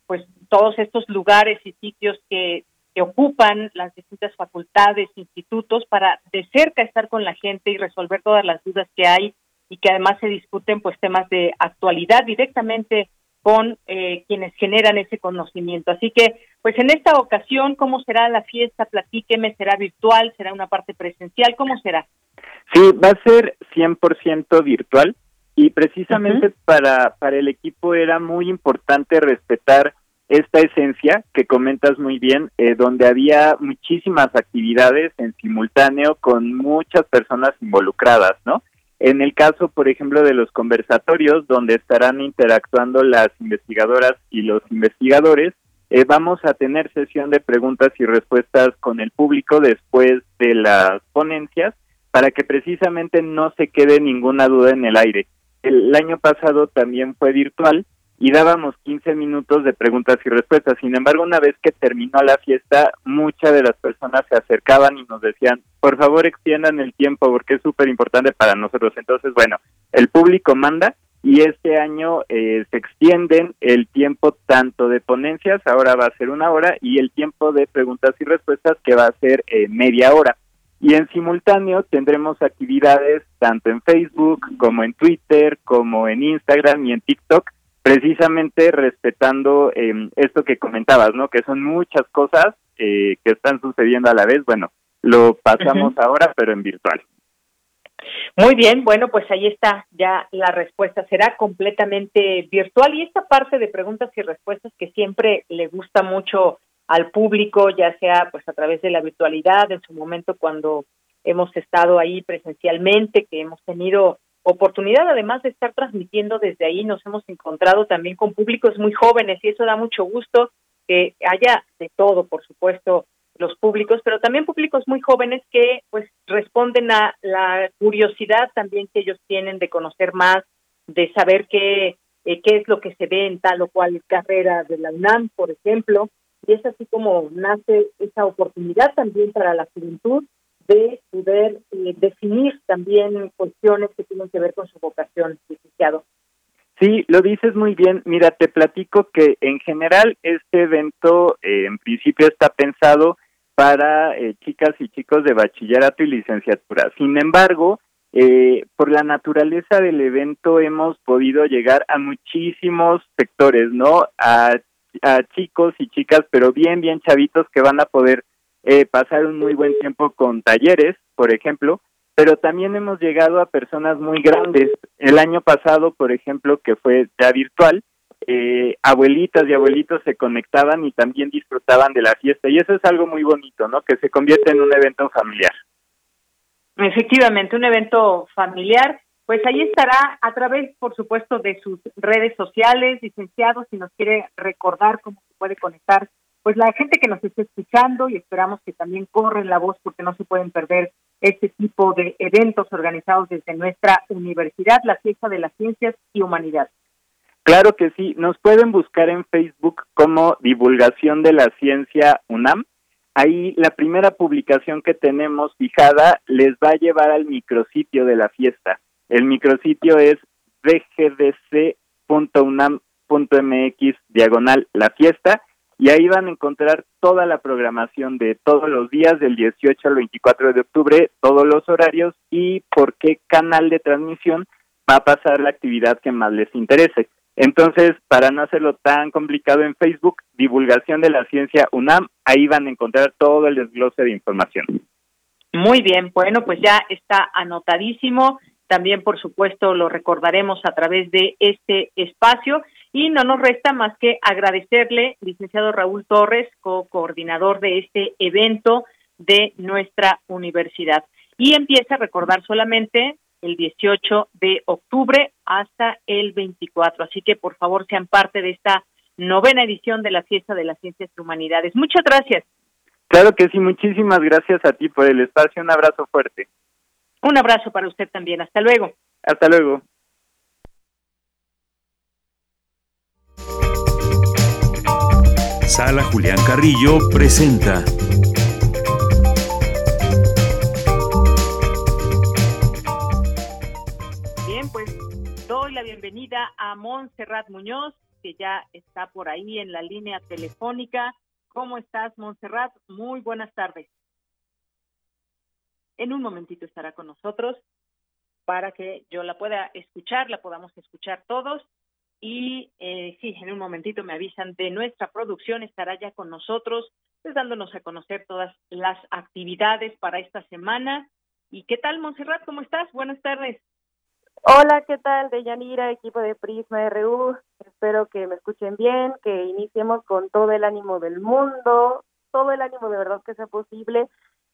pues todos estos lugares y sitios que que ocupan las distintas facultades, institutos, para de cerca estar con la gente y resolver todas las dudas que hay y que además se discuten pues temas de actualidad directamente con eh, quienes generan ese conocimiento. Así que, pues en esta ocasión, ¿cómo será la fiesta? Platíqueme, ¿será virtual? ¿Será una parte presencial? ¿Cómo será? Sí, va a ser 100% virtual y precisamente para, para el equipo era muy importante respetar esta esencia que comentas muy bien, eh, donde había muchísimas actividades en simultáneo con muchas personas involucradas, ¿no? En el caso, por ejemplo, de los conversatorios, donde estarán interactuando las investigadoras y los investigadores, eh, vamos a tener sesión de preguntas y respuestas con el público después de las ponencias para que precisamente no se quede ninguna duda en el aire. El año pasado también fue virtual, y dábamos 15 minutos de preguntas y respuestas. Sin embargo, una vez que terminó la fiesta, muchas de las personas se acercaban y nos decían, por favor extiendan el tiempo porque es súper importante para nosotros. Entonces, bueno, el público manda y este año eh, se extienden el tiempo tanto de ponencias, ahora va a ser una hora, y el tiempo de preguntas y respuestas que va a ser eh, media hora. Y en simultáneo tendremos actividades tanto en Facebook como en Twitter, como en Instagram y en TikTok, precisamente respetando em, esto que comentabas, ¿no? Que son muchas cosas eh, que están sucediendo a la vez. Bueno, lo pasamos ahora, pero en virtual. Muy bien, bueno, pues ahí está ya la respuesta. Será completamente virtual y esta parte de preguntas y respuestas que siempre le gusta mucho al público, ya sea pues a través de la virtualidad, en su momento cuando hemos estado ahí presencialmente, que hemos tenido oportunidad, además de estar transmitiendo desde ahí, nos hemos encontrado también con públicos muy jóvenes y eso da mucho gusto que haya de todo, por supuesto, los públicos, pero también públicos muy jóvenes que pues responden a la curiosidad también que ellos tienen de conocer más, de saber qué, eh, qué es lo que se ve en tal o cual carrera de la UNAM, por ejemplo, y es así como nace esa oportunidad también para la juventud de poder eh, definir también cuestiones que tienen que ver con su vocación, licenciado. Sí, lo dices muy bien. Mira, te platico que en general este evento eh, en principio está pensado para eh, chicas y chicos de bachillerato y licenciatura. Sin embargo, por la naturaleza del evento hemos podido llegar a muchísimos sectores, ¿no? A, a chicos y chicas, pero bien, bien chavitos que van a poder eh, pasar un muy buen tiempo con talleres, por ejemplo, pero también hemos llegado a personas muy grandes. El año pasado, por ejemplo, que fue ya virtual, eh, abuelitas y abuelitos se conectaban y también disfrutaban de la fiesta. Y eso es algo muy bonito, ¿no? Que se convierte en un evento familiar. Efectivamente, un evento familiar. Pues ahí estará a través, por supuesto, de sus redes sociales, licenciados, si nos quiere recordar cómo se puede conectar pues la gente que nos esté escuchando y esperamos que también corren la voz porque no se pueden perder este tipo de eventos organizados desde nuestra universidad, la Fiesta de las Ciencias y Humanidades. Claro que sí, nos pueden buscar en Facebook como Divulgación de la Ciencia UNAM. Ahí la primera publicación que tenemos fijada les va a llevar al micrositio de la fiesta. El micrositio es bgdc.unam.mx diagonal la fiesta y ahí van a encontrar toda la programación de todos los días del 18 al 24 de octubre, todos los horarios y por qué canal de transmisión va a pasar la actividad que más les interese. Entonces, para no hacerlo tan complicado en Facebook, divulgación de la ciencia UNAM, ahí van a encontrar todo el desglose de información. Muy bien, bueno, pues ya está anotadísimo. También, por supuesto, lo recordaremos a través de este espacio y no nos resta más que agradecerle, licenciado Raúl Torres, co-coordinador de este evento de nuestra universidad. Y empieza a recordar solamente el 18 de octubre hasta el 24. Así que por favor sean parte de esta novena edición de la Fiesta de las Ciencias y Humanidades. Muchas gracias. Claro que sí, muchísimas gracias a ti por el espacio. Un abrazo fuerte. Un abrazo para usted también. Hasta luego. Hasta luego. Sala Julián Carrillo presenta. Bien, pues doy la bienvenida a Montserrat Muñoz, que ya está por ahí en la línea telefónica. ¿Cómo estás, Montserrat? Muy buenas tardes. En un momentito estará con nosotros para que yo la pueda escuchar, la podamos escuchar todos y eh, sí, en un momentito me avisan de nuestra producción, estará ya con nosotros, pues dándonos a conocer todas las actividades para esta semana. ¿Y qué tal, Montserrat? ¿Cómo estás? Buenas tardes. Hola, ¿qué tal? De Yanira, equipo de Prisma RU. Espero que me escuchen bien, que iniciemos con todo el ánimo del mundo, todo el ánimo de verdad que sea posible.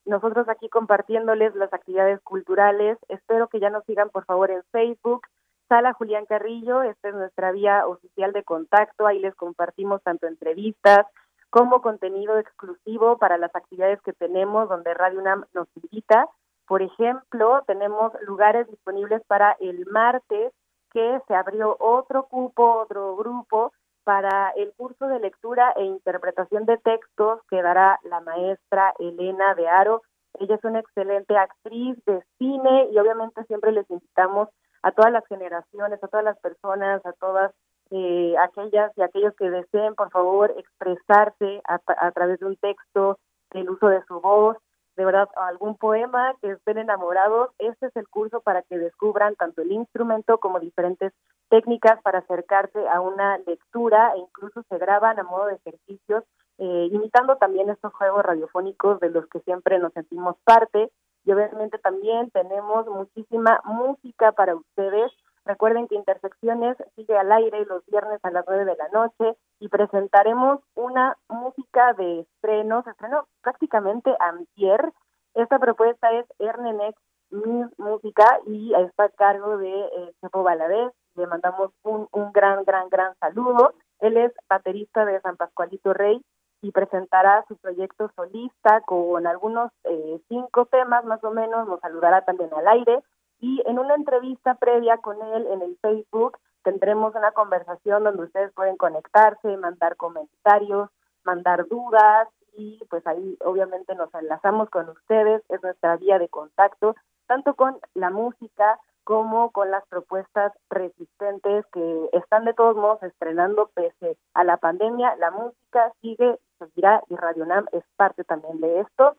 Nosotros aquí compartiéndoles las actividades culturales. Espero que ya nos sigan, por favor, en Facebook, Sala Julián Carrillo, esta es nuestra vía oficial de contacto, ahí les compartimos tanto entrevistas como contenido exclusivo para las actividades que tenemos donde Radio UNAM nos invita. Por ejemplo, tenemos lugares disponibles para el martes que se abrió otro cupo, otro grupo para el curso de lectura e interpretación de textos que dará la maestra Elena de Aro. Ella es una excelente actriz de cine y obviamente siempre les invitamos a todas las generaciones, a todas las personas, a todas eh, aquellas y aquellos que deseen, por favor, expresarse a, a través de un texto, el uso de su voz, de verdad algún poema que estén enamorados, este es el curso para que descubran tanto el instrumento como diferentes técnicas para acercarse a una lectura e incluso se graban a modo de ejercicios, eh, imitando también estos juegos radiofónicos de los que siempre nos sentimos parte. Y obviamente también tenemos muchísima música para ustedes. Recuerden que Intersecciones sigue al aire los viernes a las nueve de la noche y presentaremos una música de estreno, se estrenó prácticamente antier. Esta propuesta es Ernenex Música y está a cargo de eh, Chepo. Le mandamos un, un gran, gran, gran saludo. Él es baterista de San Pascualito Rey y presentará su proyecto solista con algunos eh, cinco temas más o menos. Nos saludará también al aire y en una entrevista previa con él en el Facebook tendremos una conversación donde ustedes pueden conectarse, mandar comentarios, mandar dudas y pues ahí obviamente nos enlazamos con ustedes, es nuestra vía de contacto, tanto con la música como con las propuestas resistentes que están de todos modos estrenando pese a la pandemia. La música sigue, seguirá y Radio Nam es parte también de esto.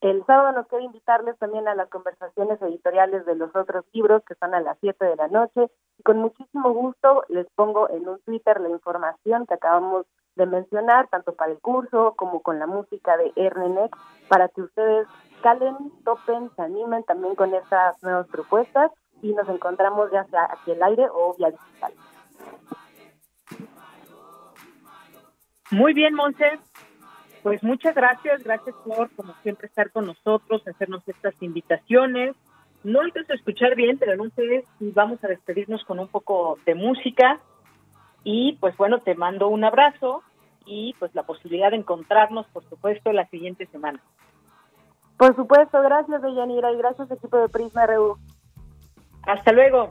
El sábado nos queda invitarles también a las conversaciones editoriales de los otros libros que están a las 7 de la noche. Y con muchísimo gusto les pongo en un Twitter la información que acabamos de mencionar, tanto para el curso como con la música de Ernenex, para que ustedes calen, topen, se animen también con estas nuevas propuestas y nos encontramos ya sea aquí el aire o vía digital. Muy bien, Monse. Pues muchas gracias, gracias por, como siempre, estar con nosotros, hacernos estas invitaciones. No alcanzo a escuchar bien, pero no sé si vamos a despedirnos con un poco de música. Y pues bueno, te mando un abrazo y pues la posibilidad de encontrarnos, por supuesto, la siguiente semana. Por supuesto, gracias, Deyanira, y gracias, equipo de Prisma RU. Hasta luego.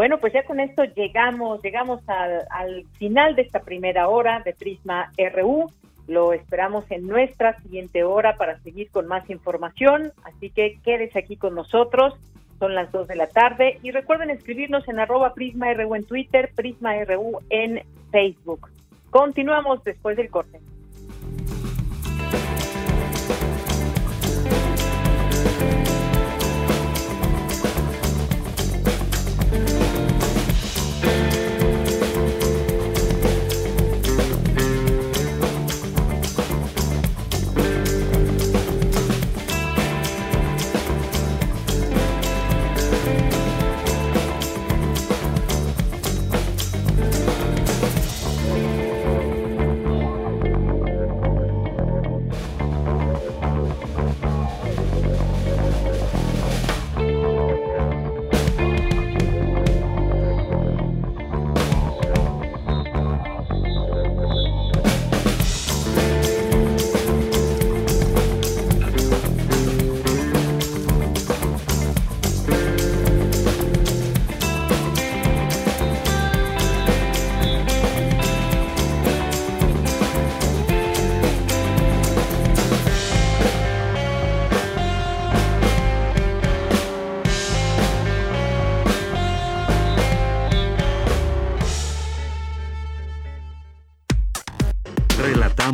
Bueno, pues ya con esto llegamos, llegamos al, al final de esta primera hora de Prisma RU. Lo esperamos en nuestra siguiente hora para seguir con más información. Así que quédese aquí con nosotros. Son las 2 de la tarde. Y recuerden escribirnos en arroba Prisma RU en Twitter, Prisma RU en Facebook. Continuamos después del corte.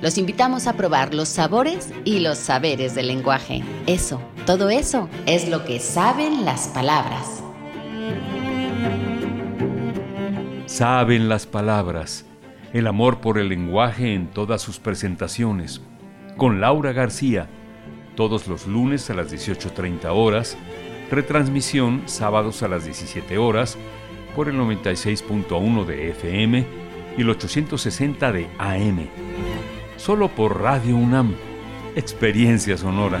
Los invitamos a probar los sabores y los saberes del lenguaje. Eso, todo eso es lo que saben las palabras. Saben las palabras. El amor por el lenguaje en todas sus presentaciones. Con Laura García. Todos los lunes a las 18.30 horas. Retransmisión sábados a las 17 horas por el 96.1 de FM y el 860 de AM. Solo por Radio UNAM. Experiencia sonora.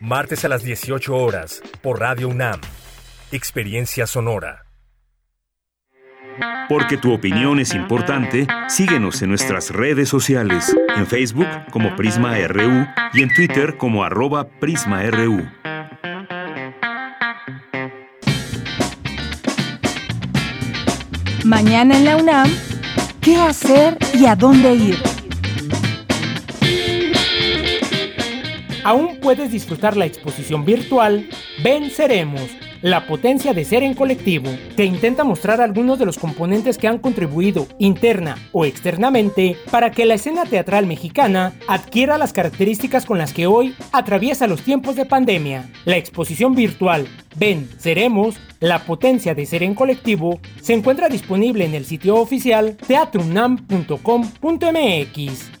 martes a las 18 horas, por Radio UNAM. Experiencia sonora. Porque tu opinión es importante, síguenos en nuestras redes sociales, en Facebook como Prisma RU y en Twitter como arroba PrismaRU. Mañana en la UNAM, ¿qué hacer y a dónde ir? Aún puedes disfrutar la exposición virtual Venceremos la potencia de ser en colectivo, que intenta mostrar algunos de los componentes que han contribuido interna o externamente para que la escena teatral mexicana adquiera las características con las que hoy atraviesa los tiempos de pandemia. La exposición virtual Ven, Seremos, la potencia de ser en colectivo, se encuentra disponible en el sitio oficial teatrunam.com.mx.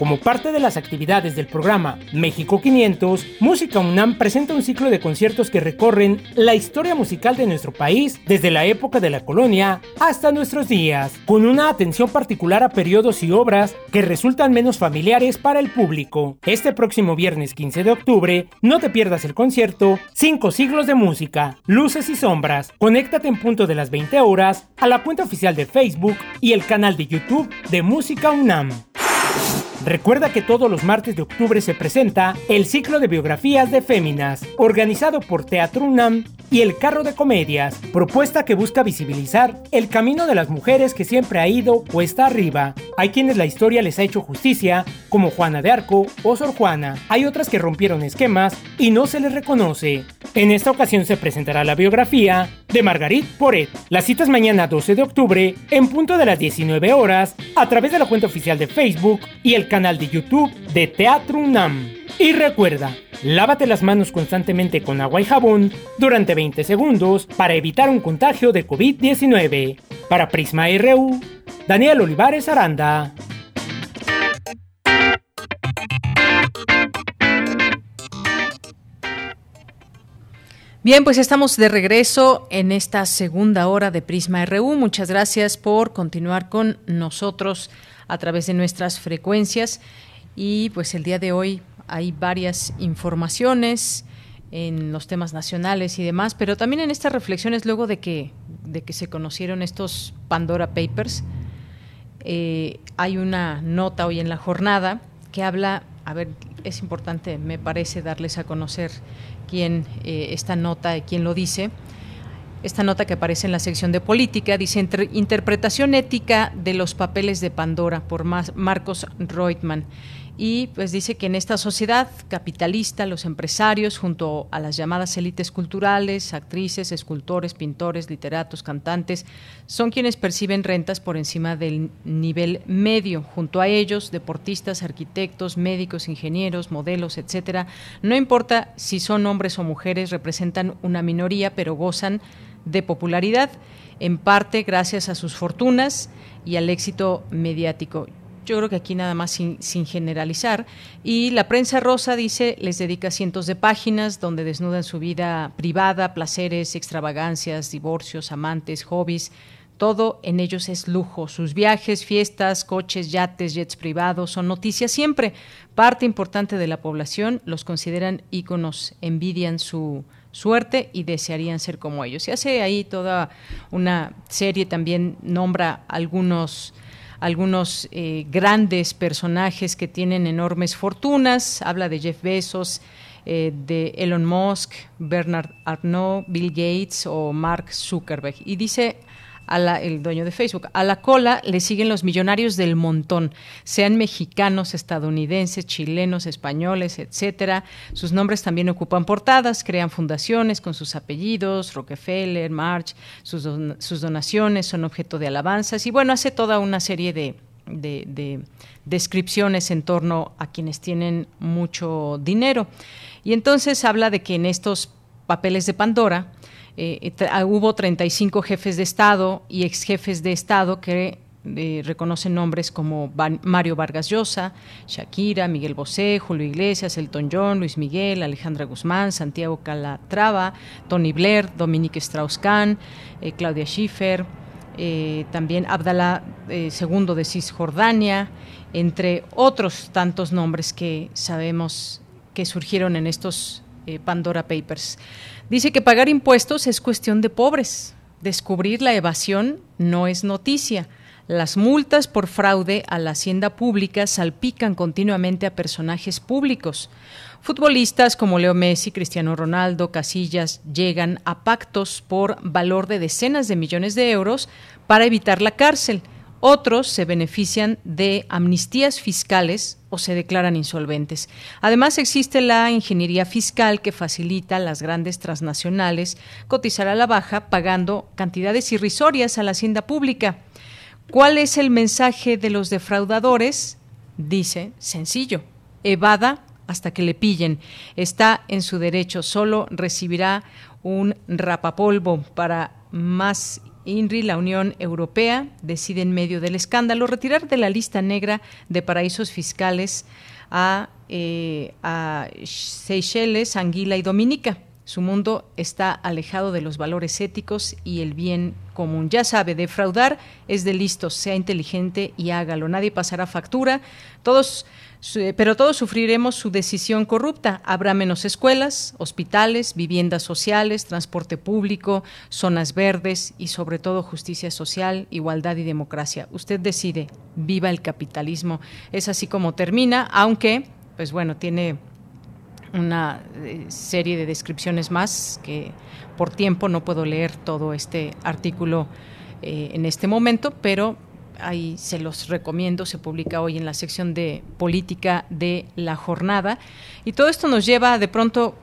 Como parte de las actividades del programa México 500, Música UNAM presenta un ciclo de conciertos que recorren la historia musical de nuestro país desde la época de la colonia hasta nuestros días, con una atención particular a periodos y obras que resultan menos familiares para el público. Este próximo viernes 15 de octubre, no te pierdas el concierto Cinco siglos de música, luces y sombras. Conéctate en punto de las 20 horas a la cuenta oficial de Facebook y el canal de YouTube de Música UNAM. Recuerda que todos los martes de octubre se presenta el ciclo de biografías de féminas, organizado por Teatro UNAM y el Carro de Comedias, propuesta que busca visibilizar el camino de las mujeres que siempre ha ido cuesta arriba. Hay quienes la historia les ha hecho justicia, como Juana de Arco o Sor Juana. Hay otras que rompieron esquemas y no se les reconoce. En esta ocasión se presentará la biografía de Margarit Poret. La cita es mañana 12 de octubre, en punto de las 19 horas, a través de la cuenta oficial de Facebook y el canal de YouTube de Teatro UNAM. Y recuerda, lávate las manos constantemente con agua y jabón durante 20 segundos para evitar un contagio de COVID-19. Para Prisma RU, Daniel Olivares Aranda. Bien, pues estamos de regreso en esta segunda hora de Prisma RU. Muchas gracias por continuar con nosotros a través de nuestras frecuencias. Y pues el día de hoy hay varias informaciones en los temas nacionales y demás, pero también en estas reflexiones luego de que, de que se conocieron estos Pandora Papers, eh, hay una nota hoy en la jornada que habla, a ver, es importante, me parece, darles a conocer quién eh, esta nota, quién lo dice. Esta nota que aparece en la sección de política dice Interpretación ética de los papeles de Pandora por Marcos Reutemann y pues dice que en esta sociedad capitalista los empresarios junto a las llamadas élites culturales, actrices, escultores, pintores, literatos, cantantes, son quienes perciben rentas por encima del nivel medio. Junto a ellos, deportistas, arquitectos, médicos, ingenieros, modelos, etcétera. No importa si son hombres o mujeres, representan una minoría, pero gozan de popularidad. en parte gracias a sus fortunas y al éxito mediático. Yo creo que aquí nada más sin, generalizar. Y la prensa rosa dice, les dedica cientos de páginas donde desnudan su vida privada, placeres, extravagancias, divorcios, amantes, hobbies. Todo en ellos es lujo. Sus viajes, fiestas, coches, yates, jets privados son noticias siempre. Parte importante de la población los consideran íconos, envidian su suerte y desearían ser como ellos. Se hace ahí toda una serie, también nombra algunos algunos eh, grandes personajes que tienen enormes fortunas, habla de Jeff Bezos, eh, de Elon Musk, Bernard Arnault, Bill Gates o Mark Zuckerberg. Y dice el dueño de Facebook. A la cola le siguen los millonarios del montón, sean mexicanos, estadounidenses, chilenos, españoles, etcétera. Sus nombres también ocupan portadas, crean fundaciones con sus apellidos, Rockefeller, March, sus, sus donaciones son objeto de alabanzas y bueno, hace toda una serie de, de descripciones en torno a quienes tienen mucho dinero. Y entonces habla de que en estos papeles de Pandora, eh, ah, hubo 35 jefes de Estado y ex jefes de Estado que eh, reconocen nombres como Mario Vargas Llosa, Shakira, Miguel Bosé, Julio Iglesias, Elton John, Luis Miguel, Alejandra Guzmán, Santiago Calatrava, Tony Blair, Dominique Strauss-Kahn, eh, Claudia Schiffer, también Abdalá II de Cisjordania, entre otros tantos nombres que sabemos que surgieron en estos Pandora Papers. Dice que pagar impuestos es cuestión de pobres. Descubrir la evasión no es noticia. Las multas por fraude a la hacienda pública salpican continuamente a personajes públicos. Futbolistas como Leo Messi, Cristiano Ronaldo, Casillas llegan a pactos por valor de decenas de millones de euros para evitar la cárcel. Otros se benefician de amnistías fiscales o se declaran insolventes. Además, existe la ingeniería fiscal que facilita a las grandes transnacionales cotizar a la baja pagando cantidades irrisorias a la hacienda pública. ¿Cuál es el mensaje de los defraudadores? Dice, sencillo, evada hasta que le pillen. Está en su derecho, solo recibirá un rapapolvo para más INRI, la Unión Europea, decide en medio del escándalo retirar de la lista negra de paraísos fiscales a, eh, a Seychelles, Anguila y Dominica. Su mundo está alejado de los valores éticos y el bien común. Ya sabe, defraudar es de listo, sea inteligente y hágalo. Nadie pasará factura. Todos pero todos sufriremos su decisión corrupta. Habrá menos escuelas, hospitales, viviendas sociales, transporte público, zonas verdes y sobre todo justicia social, igualdad y democracia. Usted decide, viva el capitalismo. Es así como termina, aunque, pues bueno, tiene una eh, serie de descripciones más que por tiempo no puedo leer todo este artículo eh, en este momento, pero ahí se los recomiendo, se publica hoy en la sección de política de la jornada. Y todo esto nos lleva de pronto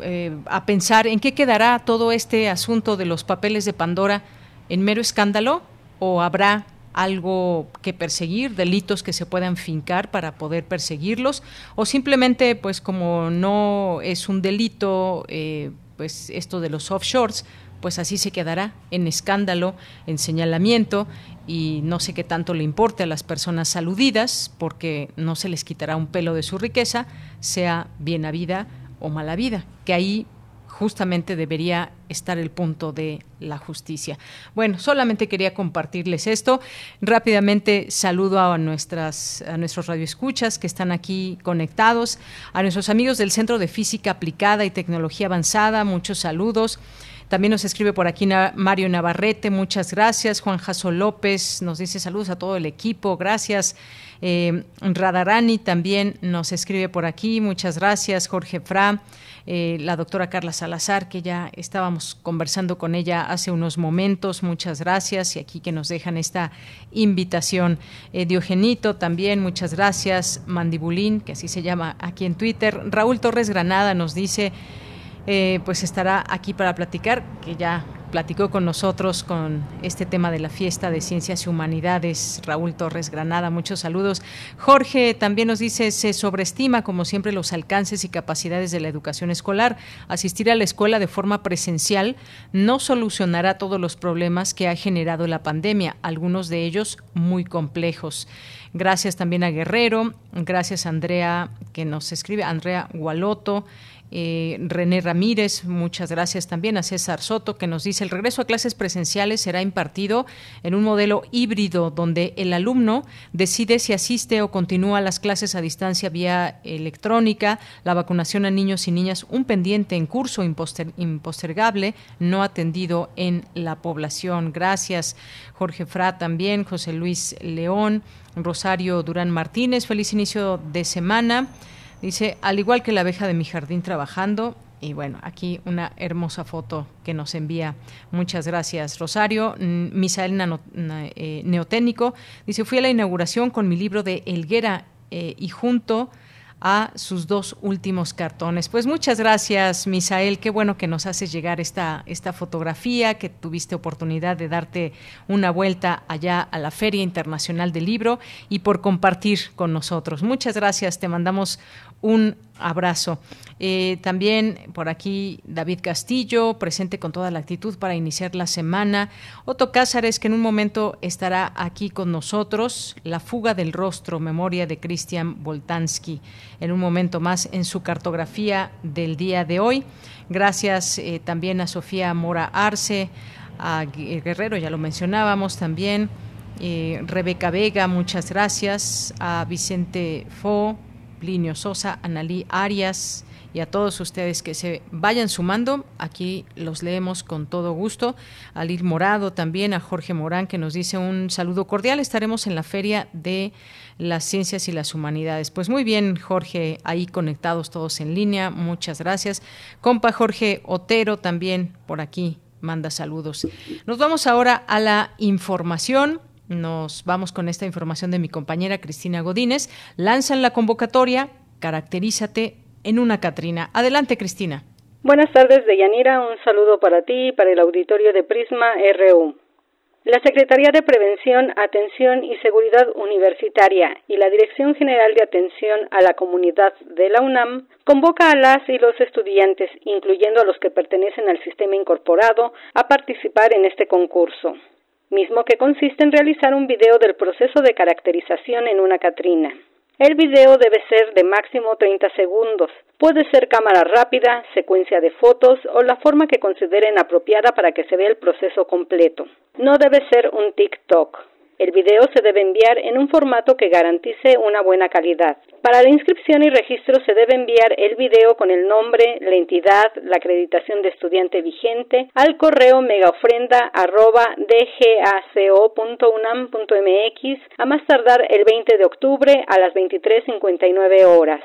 eh, a pensar en qué quedará todo este asunto de los papeles de Pandora en mero escándalo o habrá algo que perseguir, delitos que se puedan fincar para poder perseguirlos, o simplemente, pues como no es un delito, eh, pues esto de los offshores, pues así se quedará en escándalo, en señalamiento y no sé qué tanto le importe a las personas aludidas porque no se les quitará un pelo de su riqueza, sea bien vida o mala vida, que ahí justamente debería estar el punto de la justicia. Bueno, solamente quería compartirles esto. Rápidamente saludo a nuestras a nuestros radioescuchas que están aquí conectados, a nuestros amigos del Centro de Física Aplicada y Tecnología Avanzada, muchos saludos. También nos escribe por aquí Mario Navarrete, muchas gracias. Juan Jaso López nos dice saludos a todo el equipo, gracias. Eh, Radarani también nos escribe por aquí, muchas gracias. Jorge Fra, eh, la doctora Carla Salazar, que ya estábamos conversando con ella hace unos momentos, muchas gracias. Y aquí que nos dejan esta invitación. Eh, Diogenito también, muchas gracias. Mandibulín, que así se llama aquí en Twitter. Raúl Torres Granada nos dice... Eh, pues estará aquí para platicar, que ya platicó con nosotros con este tema de la fiesta de ciencias y humanidades. Raúl Torres Granada, muchos saludos. Jorge también nos dice, se sobreestima como siempre los alcances y capacidades de la educación escolar. Asistir a la escuela de forma presencial no solucionará todos los problemas que ha generado la pandemia, algunos de ellos muy complejos. Gracias también a Guerrero, gracias a Andrea que nos escribe, Andrea Gualoto. Eh, René Ramírez, muchas gracias también a César Soto, que nos dice el regreso a clases presenciales será impartido en un modelo híbrido donde el alumno decide si asiste o continúa las clases a distancia vía electrónica, la vacunación a niños y niñas, un pendiente en curso impostergable, no atendido en la población. Gracias, Jorge Fra también, José Luis León, Rosario Durán Martínez, feliz inicio de semana. Dice, al igual que la abeja de mi jardín trabajando, y bueno, aquí una hermosa foto que nos envía. Muchas gracias, Rosario. Misael eh, Neotécnico dice, fui a la inauguración con mi libro de Elguera eh, y junto a sus dos últimos cartones. Pues muchas gracias, Misael. Qué bueno que nos haces llegar esta, esta fotografía, que tuviste oportunidad de darte una vuelta allá a la Feria Internacional del Libro y por compartir con nosotros. Muchas gracias. Te mandamos un abrazo. Eh, también por aquí David Castillo, presente con toda la actitud para iniciar la semana. Otto Cázares, que en un momento estará aquí con nosotros. La fuga del rostro, memoria de Cristian Voltansky. En un momento más en su cartografía del día de hoy. Gracias eh, también a Sofía Mora Arce, a Guerrero, ya lo mencionábamos también. Eh, Rebeca Vega, muchas gracias. A Vicente Fo, Plinio Sosa, Analí Arias y a todos ustedes que se vayan sumando. Aquí los leemos con todo gusto. A Morado también, a Jorge Morán que nos dice un saludo cordial. Estaremos en la Feria de las Ciencias y las Humanidades. Pues muy bien, Jorge, ahí conectados todos en línea. Muchas gracias. Compa Jorge Otero también por aquí manda saludos. Nos vamos ahora a la información. Nos vamos con esta información de mi compañera Cristina Godínez. Lanzan la convocatoria Caracterízate en una Catrina. Adelante, Cristina. Buenas tardes, Deyanira. Un saludo para ti y para el auditorio de Prisma RU. La Secretaría de Prevención, Atención y Seguridad Universitaria y la Dirección General de Atención a la Comunidad de la UNAM convoca a las y los estudiantes, incluyendo a los que pertenecen al sistema incorporado, a participar en este concurso mismo que consiste en realizar un video del proceso de caracterización en una Catrina. El video debe ser de máximo 30 segundos. Puede ser cámara rápida, secuencia de fotos o la forma que consideren apropiada para que se vea el proceso completo. No debe ser un TikTok. El video se debe enviar en un formato que garantice una buena calidad. Para la inscripción y registro se debe enviar el video con el nombre, la entidad, la acreditación de estudiante vigente al correo megaofrenda@dgaco.unam.mx a más tardar el 20 de octubre a las 23:59 horas.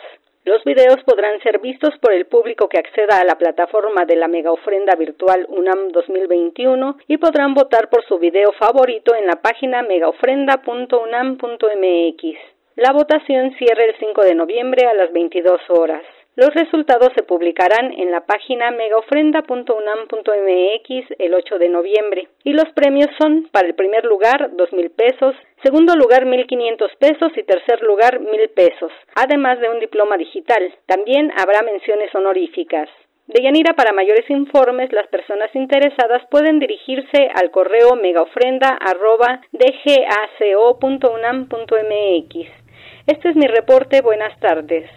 Los videos podrán ser vistos por el público que acceda a la plataforma de la mega ofrenda virtual UNAM 2021 y podrán votar por su video favorito en la página megaofrenda.unam.mx. La votación cierra el 5 de noviembre a las 22 horas. Los resultados se publicarán en la página megaofrenda.unam.mx el 8 de noviembre y los premios son para el primer lugar dos mil pesos, segundo lugar mil quinientos pesos y tercer lugar mil pesos, además de un diploma digital. También habrá menciones honoríficas. De Yanira, para mayores informes, las personas interesadas pueden dirigirse al correo megaofrenda.dgaco.unam.mx. Este es mi reporte. Buenas tardes.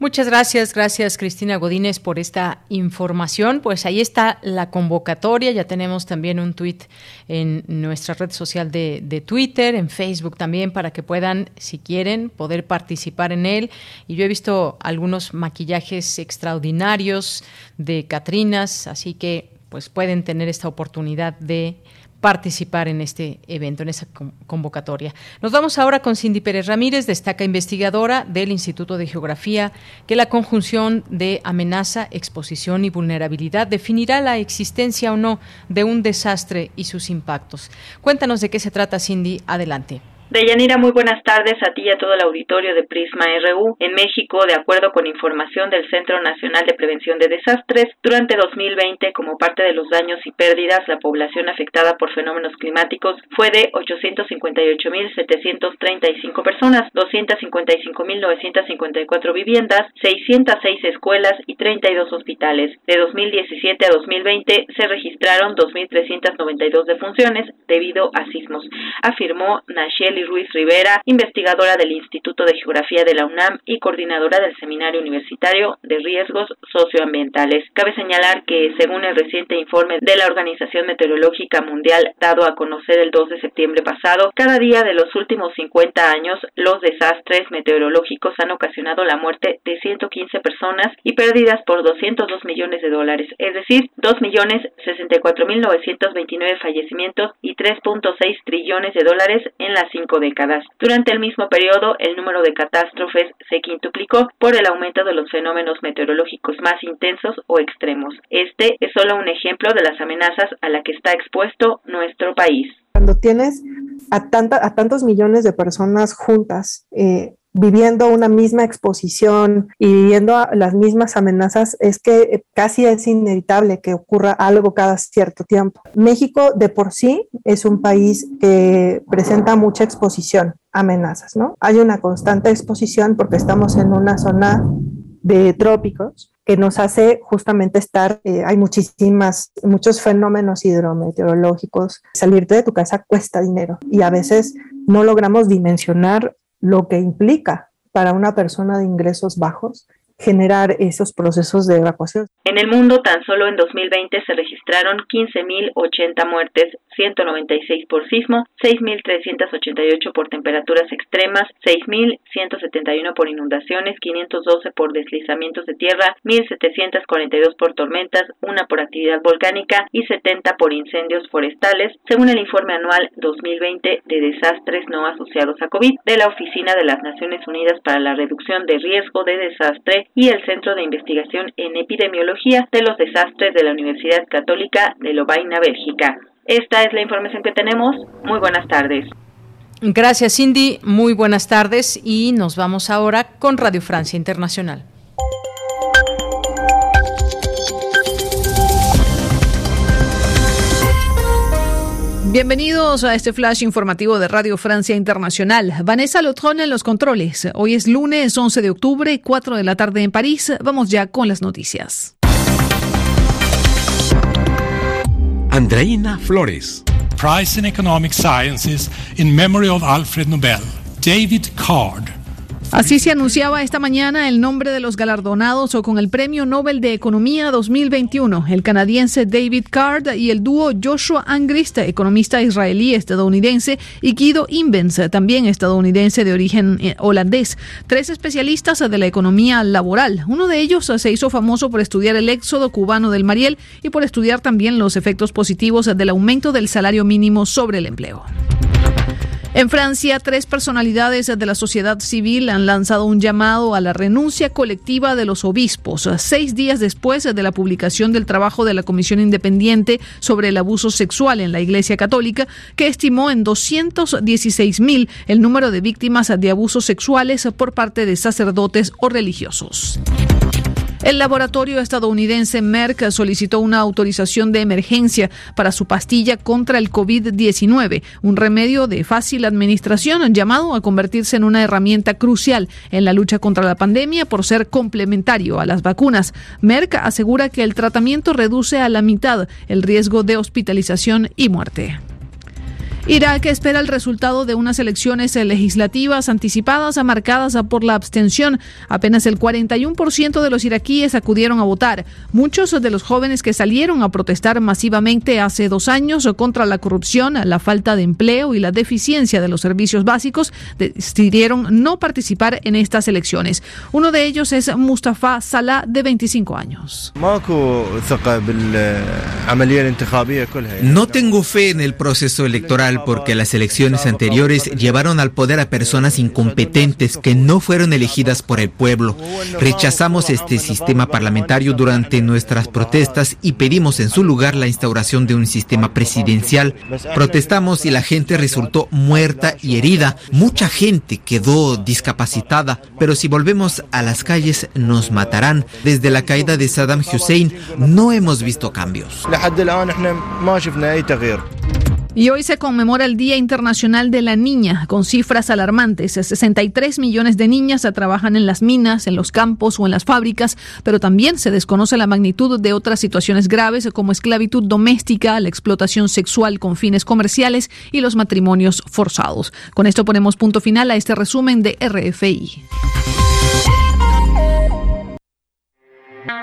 Muchas gracias, gracias Cristina Godínez por esta información. Pues ahí está la convocatoria, ya tenemos también un tweet en nuestra red social de, de, Twitter, en Facebook también, para que puedan, si quieren, poder participar en él. Y yo he visto algunos maquillajes extraordinarios de Catrinas, así que pues pueden tener esta oportunidad de participar en este evento, en esa convocatoria. Nos vamos ahora con Cindy Pérez Ramírez, destaca investigadora del Instituto de Geografía, que la conjunción de amenaza, exposición y vulnerabilidad definirá la existencia o no de un desastre y sus impactos. Cuéntanos de qué se trata, Cindy. Adelante. Deyanira, muy buenas tardes a ti y a todo el auditorio de Prisma RU. En México, de acuerdo con información del Centro Nacional de Prevención de Desastres, durante 2020, como parte de los daños y pérdidas, la población afectada por fenómenos climáticos fue de 858.735 personas, 255.954 viviendas, 606 escuelas y 32 hospitales. De 2017 a 2020 se registraron 2.392 defunciones debido a sismos, afirmó Nachel Ruiz Rivera, investigadora del Instituto de Geografía de la UNAM y coordinadora del Seminario Universitario de Riesgos Socioambientales. Cabe señalar que, según el reciente informe de la Organización Meteorológica Mundial dado a conocer el 2 de septiembre pasado, cada día de los últimos 50 años los desastres meteorológicos han ocasionado la muerte de 115 personas y pérdidas por 202 millones de dólares, es decir, 2 millones 64 mil 929 fallecimientos y 3.6 trillones de dólares en las décadas. Durante el mismo periodo, el número de catástrofes se quintuplicó por el aumento de los fenómenos meteorológicos más intensos o extremos. Este es solo un ejemplo de las amenazas a la que está expuesto nuestro país. Cuando tienes a, a tantos millones de personas juntas, eh, viviendo una misma exposición y viviendo las mismas amenazas, es que casi es inevitable que ocurra algo cada cierto tiempo. México de por sí es un país que presenta mucha exposición amenazas, ¿no? Hay una constante exposición porque estamos en una zona de trópicos que nos hace justamente estar, eh, hay muchísimas, muchos fenómenos hidrometeorológicos. Salirte de tu casa cuesta dinero y a veces no logramos dimensionar lo que implica para una persona de ingresos bajos generar esos procesos de evacuación. En el mundo, tan solo en 2020 se registraron 15.080 muertes, 196 por sismo, 6.388 por temperaturas extremas, 6.171 por inundaciones, 512 por deslizamientos de tierra, 1.742 por tormentas, una por actividad volcánica y 70 por incendios forestales, según el informe anual 2020 de desastres no asociados a COVID de la Oficina de las Naciones Unidas para la Reducción de Riesgo de Desastre y el Centro de Investigación en Epidemiología de los Desastres de la Universidad Católica de Lovaina, Bélgica. Esta es la información que tenemos. Muy buenas tardes. Gracias, Cindy. Muy buenas tardes y nos vamos ahora con Radio Francia Internacional. Bienvenidos a este flash informativo de Radio Francia Internacional. Vanessa Lotron en los controles. Hoy es lunes 11 de octubre, 4 de la tarde en París. Vamos ya con las noticias. Andreina Flores. Prize in Economic Sciences in memory of Alfred Nobel. David Card. Así se anunciaba esta mañana el nombre de los galardonados o con el Premio Nobel de Economía 2021, el canadiense David Card y el dúo Joshua Angrist, economista israelí estadounidense, y Guido Imbens, también estadounidense de origen eh, holandés, tres especialistas de la economía laboral. Uno de ellos se hizo famoso por estudiar el éxodo cubano del Mariel y por estudiar también los efectos positivos del aumento del salario mínimo sobre el empleo. En Francia, tres personalidades de la sociedad civil han lanzado un llamado a la renuncia colectiva de los obispos, seis días después de la publicación del trabajo de la Comisión Independiente sobre el abuso sexual en la Iglesia Católica, que estimó en 216 mil el número de víctimas de abusos sexuales por parte de sacerdotes o religiosos. El laboratorio estadounidense Merck solicitó una autorización de emergencia para su pastilla contra el COVID-19, un remedio de fácil administración llamado a convertirse en una herramienta crucial en la lucha contra la pandemia por ser complementario a las vacunas. Merck asegura que el tratamiento reduce a la mitad el riesgo de hospitalización y muerte. Irak espera el resultado de unas elecciones legislativas anticipadas marcadas por la abstención. Apenas el 41% de los iraquíes acudieron a votar. Muchos de los jóvenes que salieron a protestar masivamente hace dos años contra la corrupción, la falta de empleo y la deficiencia de los servicios básicos decidieron no participar en estas elecciones. Uno de ellos es Mustafa Salah, de 25 años. No tengo fe en el proceso electoral mal porque las elecciones anteriores llevaron al poder a personas incompetentes que no fueron elegidas por el pueblo. Rechazamos este sistema parlamentario durante nuestras protestas y pedimos en su lugar la instauración de un sistema presidencial. Protestamos y la gente resultó muerta y herida. Mucha gente quedó discapacitada, pero si volvemos a las calles nos matarán. Desde la caída de Saddam Hussein no hemos visto cambios. Y hoy se conmemora el Día Internacional de la Niña, con cifras alarmantes. 63 millones de niñas trabajan en las minas, en los campos o en las fábricas, pero también se desconoce la magnitud de otras situaciones graves como esclavitud doméstica, la explotación sexual con fines comerciales y los matrimonios forzados. Con esto ponemos punto final a este resumen de RFI.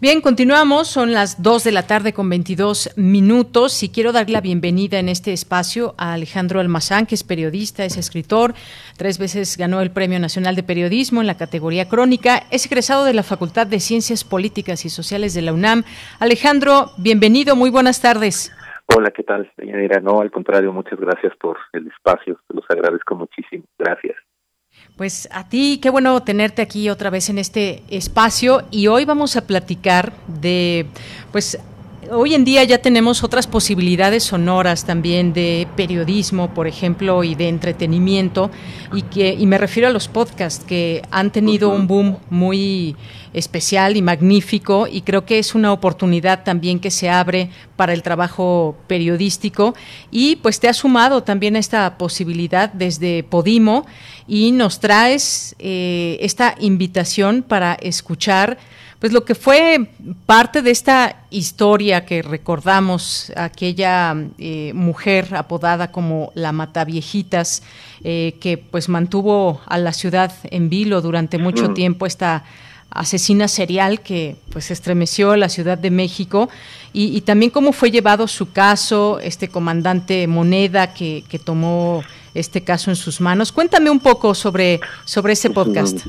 Bien, continuamos. Son las 2 de la tarde con 22 minutos y quiero dar la bienvenida en este espacio a Alejandro Almazán, que es periodista, es escritor, tres veces ganó el Premio Nacional de Periodismo en la categoría crónica, es egresado de la Facultad de Ciencias Políticas y Sociales de la UNAM. Alejandro, bienvenido, muy buenas tardes. Hola, ¿qué tal, señora? No, al contrario, muchas gracias por el espacio, los agradezco muchísimo. Gracias. Pues a ti, qué bueno tenerte aquí otra vez en este espacio y hoy vamos a platicar de, pues hoy en día ya tenemos otras posibilidades sonoras también de periodismo, por ejemplo, y de entretenimiento, y que y me refiero a los podcasts que han tenido un boom muy especial y magnífico y creo que es una oportunidad también que se abre para el trabajo periodístico y pues te has sumado también a esta posibilidad desde Podimo y nos traes eh, esta invitación para escuchar pues lo que fue parte de esta historia que recordamos, aquella eh, mujer apodada como la Mataviejitas, eh, que pues mantuvo a la ciudad en vilo durante mucho tiempo esta asesina serial que pues estremeció la Ciudad de México y, también cómo fue llevado su caso, este comandante Moneda que, que tomó este caso en sus manos. Cuéntame un poco sobre, sobre ese podcast.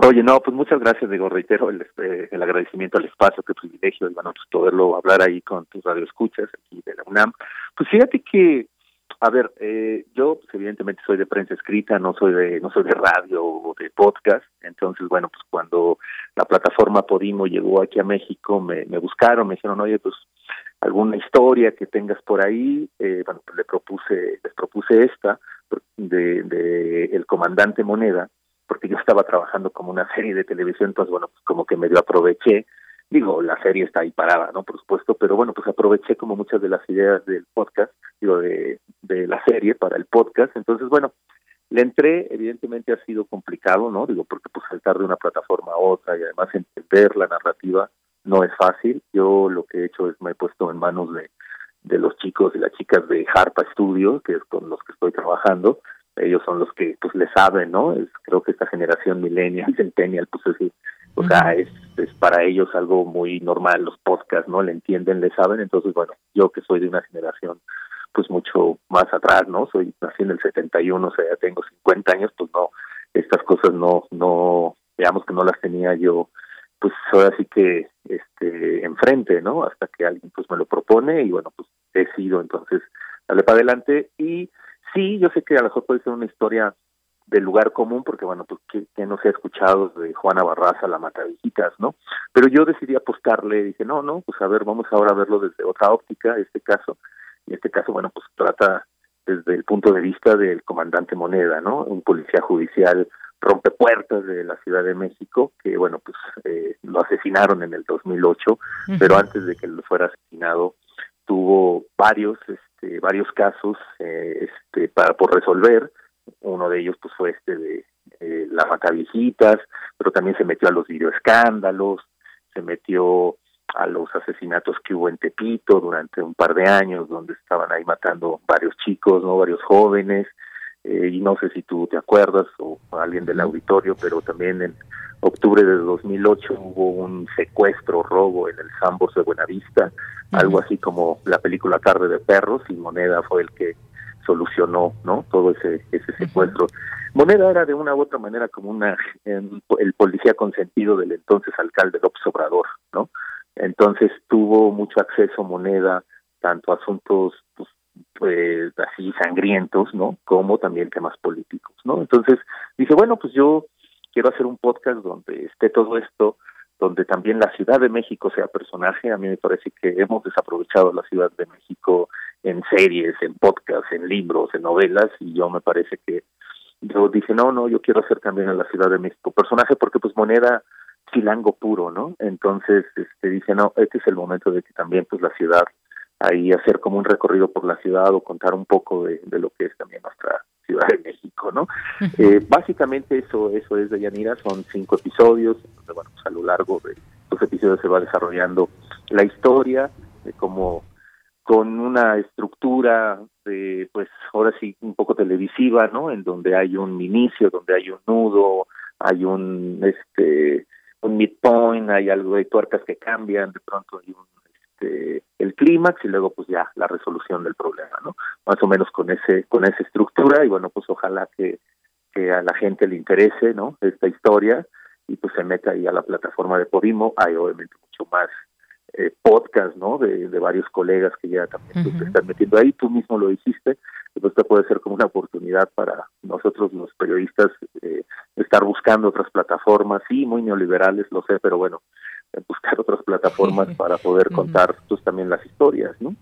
Oye, no, pues muchas gracias, digo, reitero el, eh, el agradecimiento al espacio, qué privilegio, bueno, pues poderlo hablar ahí con tus radioescuchas aquí de la UNAM. Pues fíjate que, a ver, eh, yo pues evidentemente soy de prensa escrita, no soy de no soy de radio o de podcast, entonces, bueno, pues cuando la plataforma Podimo llegó aquí a México, me, me buscaron, me dijeron, oye, pues alguna historia que tengas por ahí, eh, bueno, pues le propuse, les propuse esta de, de El Comandante Moneda, porque yo estaba trabajando como una serie de televisión, entonces bueno, pues como que medio aproveché, digo, la serie está ahí parada, ¿no? Por supuesto, pero bueno, pues aproveché como muchas de las ideas del podcast, digo, de, de la serie para el podcast, entonces bueno, le entré, evidentemente ha sido complicado, ¿no? Digo, porque pues saltar de una plataforma a otra y además entender la narrativa no es fácil. Yo lo que he hecho es me he puesto en manos de, de los chicos y las chicas de Harpa Studio, que es con los que estoy trabajando, ellos son los que pues le saben, ¿no? Es, creo que esta generación millennial, centennial, pues es, o sea, es, es para ellos algo muy normal, los podcasts, ¿no? Le entienden, le saben, entonces, bueno, yo que soy de una generación pues mucho más atrás, ¿no? Soy nací en el 71, o sea, ya tengo 50 años, pues no, estas cosas no, no, digamos que no las tenía yo, pues ahora sí que, este, enfrente, ¿no? Hasta que alguien pues me lo propone y bueno, pues he sido entonces darle para adelante y Sí, yo sé que a lo mejor puede ser una historia del lugar común, porque bueno, pues que, no se ha escuchado de Juana Barraza, la Matavijitas, ¿no? Pero yo decidí apostarle, dije, no, no, pues a ver, vamos ahora a verlo desde otra óptica, este caso, y este caso, bueno, pues trata desde el punto de vista del comandante Moneda, ¿no? Un policía judicial rompe puertas de la Ciudad de México, que bueno, pues eh, lo asesinaron en el 2008, pero antes de que lo fuera asesinado, tuvo varios este, varios casos eh, este, para por resolver. Uno de ellos pues fue este de eh, la pero también se metió a los videoescándalos, se metió a los asesinatos que hubo en Tepito durante un par de años, donde estaban ahí matando varios chicos, no varios jóvenes, eh, y no sé si tú te acuerdas o alguien del auditorio, pero también en octubre de 2008 hubo un secuestro, robo en el Sambos de Buenavista, algo así como la película Tarde de Perros, y Moneda fue el que solucionó, ¿no? Todo ese, ese secuestro. Moneda era de una u otra manera como una, el policía consentido del entonces alcalde López Obrador, ¿no? Entonces tuvo mucho acceso Moneda, tanto a asuntos pues, pues así sangrientos, ¿no? Como también temas políticos, ¿no? Entonces dice, bueno, pues yo quiero hacer un podcast donde esté todo esto, donde también la Ciudad de México sea personaje. A mí me parece que hemos desaprovechado la Ciudad de México en series, en podcasts, en libros, en novelas, y yo me parece que yo dije, no, no, yo quiero hacer también en la Ciudad de México personaje porque pues moneda chilango puro, ¿no? Entonces, este, dice, no, este es el momento de que también pues la ciudad ahí hacer como un recorrido por la ciudad o contar un poco de, lo que es también nuestra Ciudad de México, ¿no? eh, básicamente eso eso es de Yanira, son cinco episodios, bueno, pues a lo largo de los episodios se va desarrollando la historia de cómo con una estructura de, pues ahora sí, un poco televisiva, ¿no? En donde hay un inicio, donde hay un nudo, hay un, este, un midpoint, hay algo de tuercas que cambian, de pronto hay un este, el clímax y luego pues ya la resolución del problema, ¿no? Más o menos con ese con esa estructura y bueno, pues ojalá que, que a la gente le interese, ¿no? Esta historia y pues se meta ahí a la plataforma de Podimo, hay obviamente mucho más eh, podcast, ¿no? De, de, varios colegas que ya también pues, se están metiendo ahí, tú mismo lo dijiste, pues esto puede ser como una oportunidad para nosotros los periodistas eh, estar buscando otras plataformas, sí, muy neoliberales, lo sé, pero bueno, buscar otras plataformas para poder contar pues también las historias, ¿no?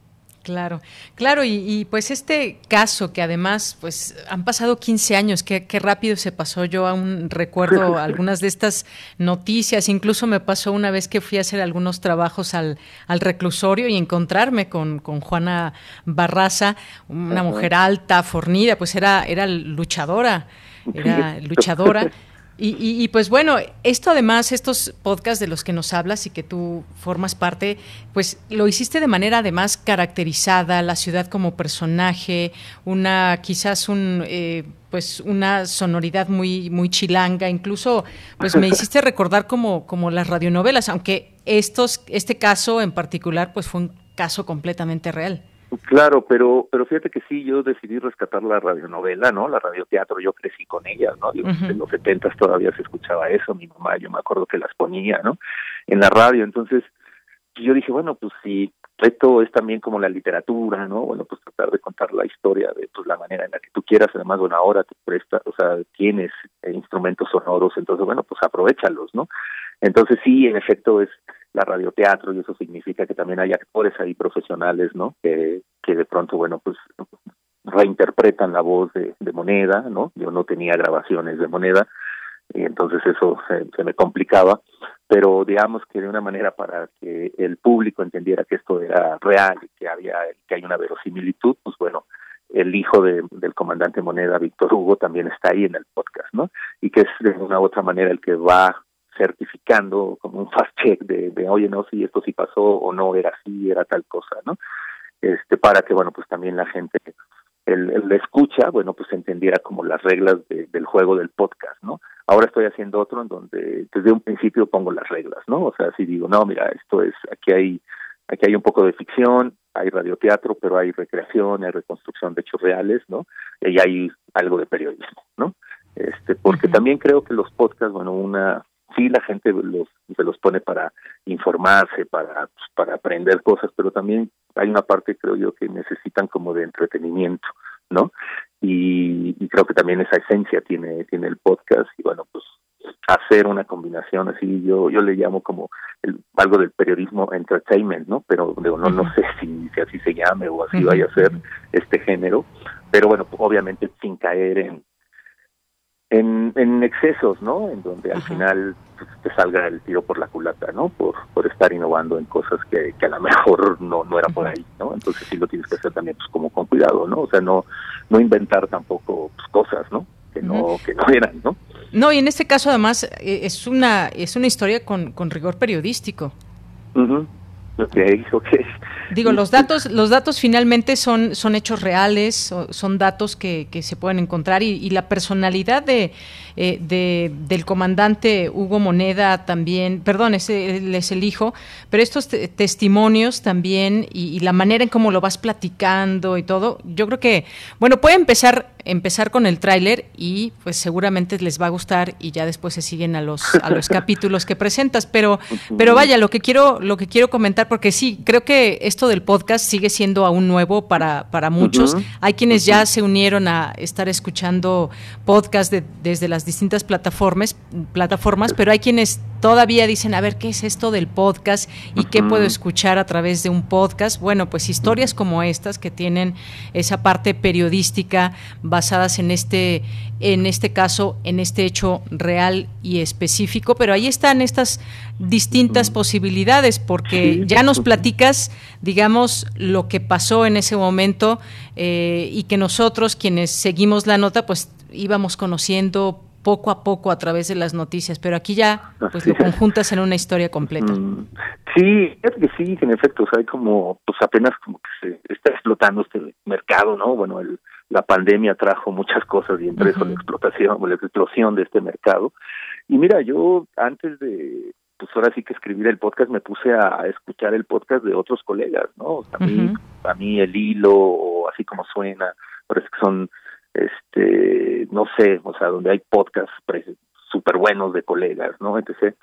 Claro, claro, y, pues este caso que además, pues han pasado 15 años, qué, qué rápido se pasó, yo aún recuerdo algunas de estas noticias, incluso me pasó una vez que fui a hacer algunos trabajos al, al reclusorio y encontrarme con, con Juana Barraza, una mujer alta, fornida, pues era, era luchadora, era luchadora. Y, pues bueno, esto además, estos podcasts de los que nos hablas y que tú formas parte, pues lo hiciste de manera además caracterizada, la ciudad como personaje, una quizás un eh, pues una sonoridad muy muy chilanga, incluso pues me hiciste recordar como como las radionovelas, aunque estos este caso en particular pues fue un caso completamente real. Claro, pero pero fíjate que sí, yo decidí rescatar la radionovela, ¿no? La radioteatro, yo crecí con ella, ¿no? En los setentas todavía se escuchaba eso, mi mamá, yo me acuerdo que las ponía, ¿no? En la radio, entonces yo dije, bueno, pues si esto es también como la literatura, ¿no? Bueno, pues tratar de contar la historia de pues la manera en la que tú quieras, además, bueno, ahora te presta, o sea, tienes eh, instrumentos sonoros, entonces, bueno, pues aprovechalos, ¿no? Entonces sí, en efecto es la radioteatro y eso significa que también hay actores ahí profesionales, ¿no? Que, que de pronto, bueno, pues reinterpretan la voz de, Moneda, ¿no? Yo no tenía grabaciones de Moneda y entonces eso se, me complicaba, pero digamos que de una manera para que el público entendiera que esto era real y que había que hay una verosimilitud, pues bueno, el hijo de, del comandante Moneda, Víctor Hugo, también está ahí en el podcast, ¿no? Y que es de una otra manera el que va certificando como un fast check de, de oye no si esto sí pasó o no era así era tal cosa no este para que bueno pues también la gente el, el escucha bueno pues entendiera como las reglas del juego del podcast no ahora estoy haciendo otro en donde desde un principio pongo las reglas no o sea si digo no mira esto es aquí hay aquí hay un poco de ficción hay radioteatro pero hay recreación hay reconstrucción de hechos reales no y hay algo de periodismo no este porque también creo que los podcasts bueno una sí la gente los, se los pone para informarse, para, pues, para aprender cosas, pero también hay una parte, creo yo, que necesitan como de entretenimiento, ¿no? Y, creo que también esa esencia tiene, tiene el podcast y bueno, pues hacer una combinación así, yo yo le llamo como el, algo del periodismo entertainment, ¿no? Pero no, no sé si, si así se llame o así vaya a ser este género, pero bueno, obviamente sin caer en en, en excesos, ¿no? En donde al final pues, te salga el tiro por la culata, ¿no? Por, por estar innovando en cosas que, que a lo mejor no, no era por ahí, ¿no? Entonces sí lo tienes que hacer también pues como con cuidado, ¿no? O sea, no, no inventar tampoco pues, cosas, ¿no? Que no, que no eran, ¿no? No, y en este caso además eh, es una, es una historia con, con rigor periodístico. Digo, los datos, los datos finalmente son, son hechos reales, son datos que, que se pueden encontrar y, y la personalidad de, eh, de, del comandante Hugo Moneda también, perdón, ese él es el hijo, pero estos testimonios también y, y, la manera en cómo lo vas platicando y todo, yo creo que, bueno, puede empezar empezar con el tráiler y pues seguramente les va a gustar y ya después se siguen a los a los capítulos que presentas, pero pero vaya, lo que quiero lo que quiero comentar porque sí, creo que esto del podcast sigue siendo aún nuevo para para muchos. Uh -huh. Hay quienes uh -huh. ya se unieron a estar escuchando podcast de, desde las distintas plataformas, plataformas, pero hay quienes todavía dicen, a ver, ¿qué es esto del podcast y qué puedo escuchar a través de un podcast? Bueno, pues historias como estas que tienen esa parte periodística basadas en este en este caso, en este hecho real y específico, pero ahí están estas distintas posibilidades, porque ya nos platicas, digamos, lo que pasó en ese momento eh, y que nosotros, quienes seguimos la nota, pues íbamos conociendo poco a poco a través de las noticias, pero aquí ya pues lo conjuntas en una historia completa. Sí, es que sí, en efecto, o sea, hay como, pues apenas como que se está explotando este mercado, ¿no? Bueno, el, la pandemia trajo muchas cosas y entre uh -huh. eso la explotación, la explosión de este mercado. Y mira, yo antes de, pues ahora sí que escribir el podcast, me puse a, escuchar el podcast de otros colegas, ¿no? O sea, a, mí, uh -huh. a mí el hilo, o así como suena, parece que son este, no sé, o sea, donde hay podcasts súper buenos de colegas, ¿no? Entonces,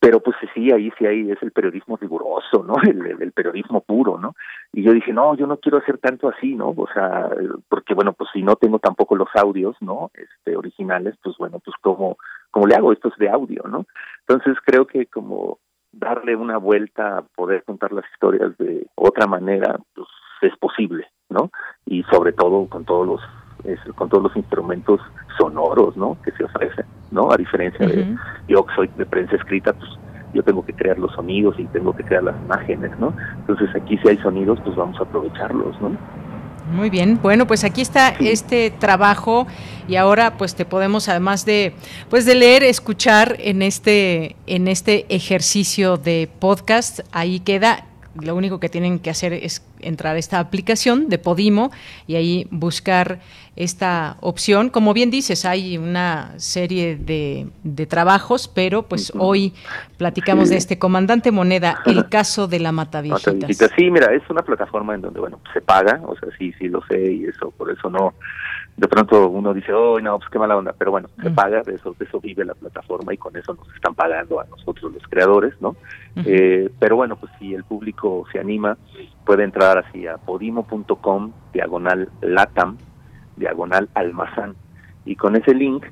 pero pues sí, ahí sí hay, es el periodismo riguroso, ¿no? El, periodismo puro, ¿no? Y yo dije, no, yo no quiero hacer tanto así, ¿no? O sea, porque bueno, pues si no tengo tampoco los audios, ¿no? Este, originales, pues bueno, pues como, como le hago, esto es de audio, ¿no? Entonces creo que como darle una vuelta a poder contar las historias de otra manera, pues es posible, ¿no? Y sobre todo con todos los es, con todos los instrumentos sonoros, ¿no? Que se ofrecen, ¿no? A diferencia uh -huh. de yo que soy de prensa escrita, pues yo tengo que crear los sonidos y tengo que crear las imágenes, ¿no? Entonces aquí si hay sonidos, pues vamos a aprovecharlos, ¿no? Muy bien, bueno, pues aquí está sí. este trabajo y ahora pues te podemos además de pues de leer, escuchar en este en este ejercicio de podcast, ahí queda lo único que tienen que hacer es entrar a esta aplicación de Podimo y ahí buscar esta opción. Como bien dices, hay una serie de, de trabajos, pero pues hoy platicamos sí. de este comandante moneda, el caso de la. Matavijitas. Sí, mira, es una plataforma en donde, bueno, se paga, o sea, sí, sí lo sé y eso, por eso no, de pronto uno dice, oh, no, pues qué mala onda, pero bueno, se uh -huh. paga, de eso, de eso vive la plataforma y con eso nos están pagando a nosotros los creadores, ¿no? Uh -huh. eh, pero bueno, pues si el público se anima, puede entrar así a podimo.com, diagonal latam, diagonal almazán, y con ese link,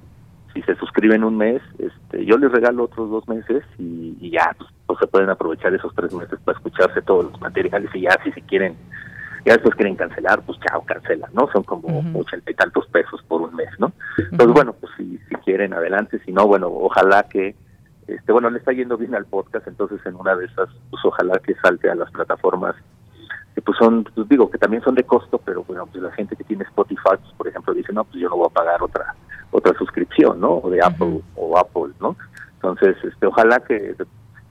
si se suscriben un mes, este, yo les regalo otros dos meses y, y ya, pues, pues se pueden aprovechar esos tres meses para escucharse todos los materiales y ya si se quieren ya después quieren cancelar, pues chao, cancelan, ¿no? Son como ochenta uh -huh. y tantos pesos por un mes, ¿no? Entonces, uh -huh. bueno, pues si, si quieren, adelante, si no, bueno, ojalá que, este, bueno, le está yendo bien al podcast, entonces en una de esas, pues ojalá que salte a las plataformas que pues son, pues digo, que también son de costo, pero bueno, pues la gente que tiene Spotify, pues, por ejemplo, dice, no, pues yo no voy a pagar otra otra suscripción, ¿no? O de Apple uh -huh. o Apple, ¿no? Entonces, este, ojalá que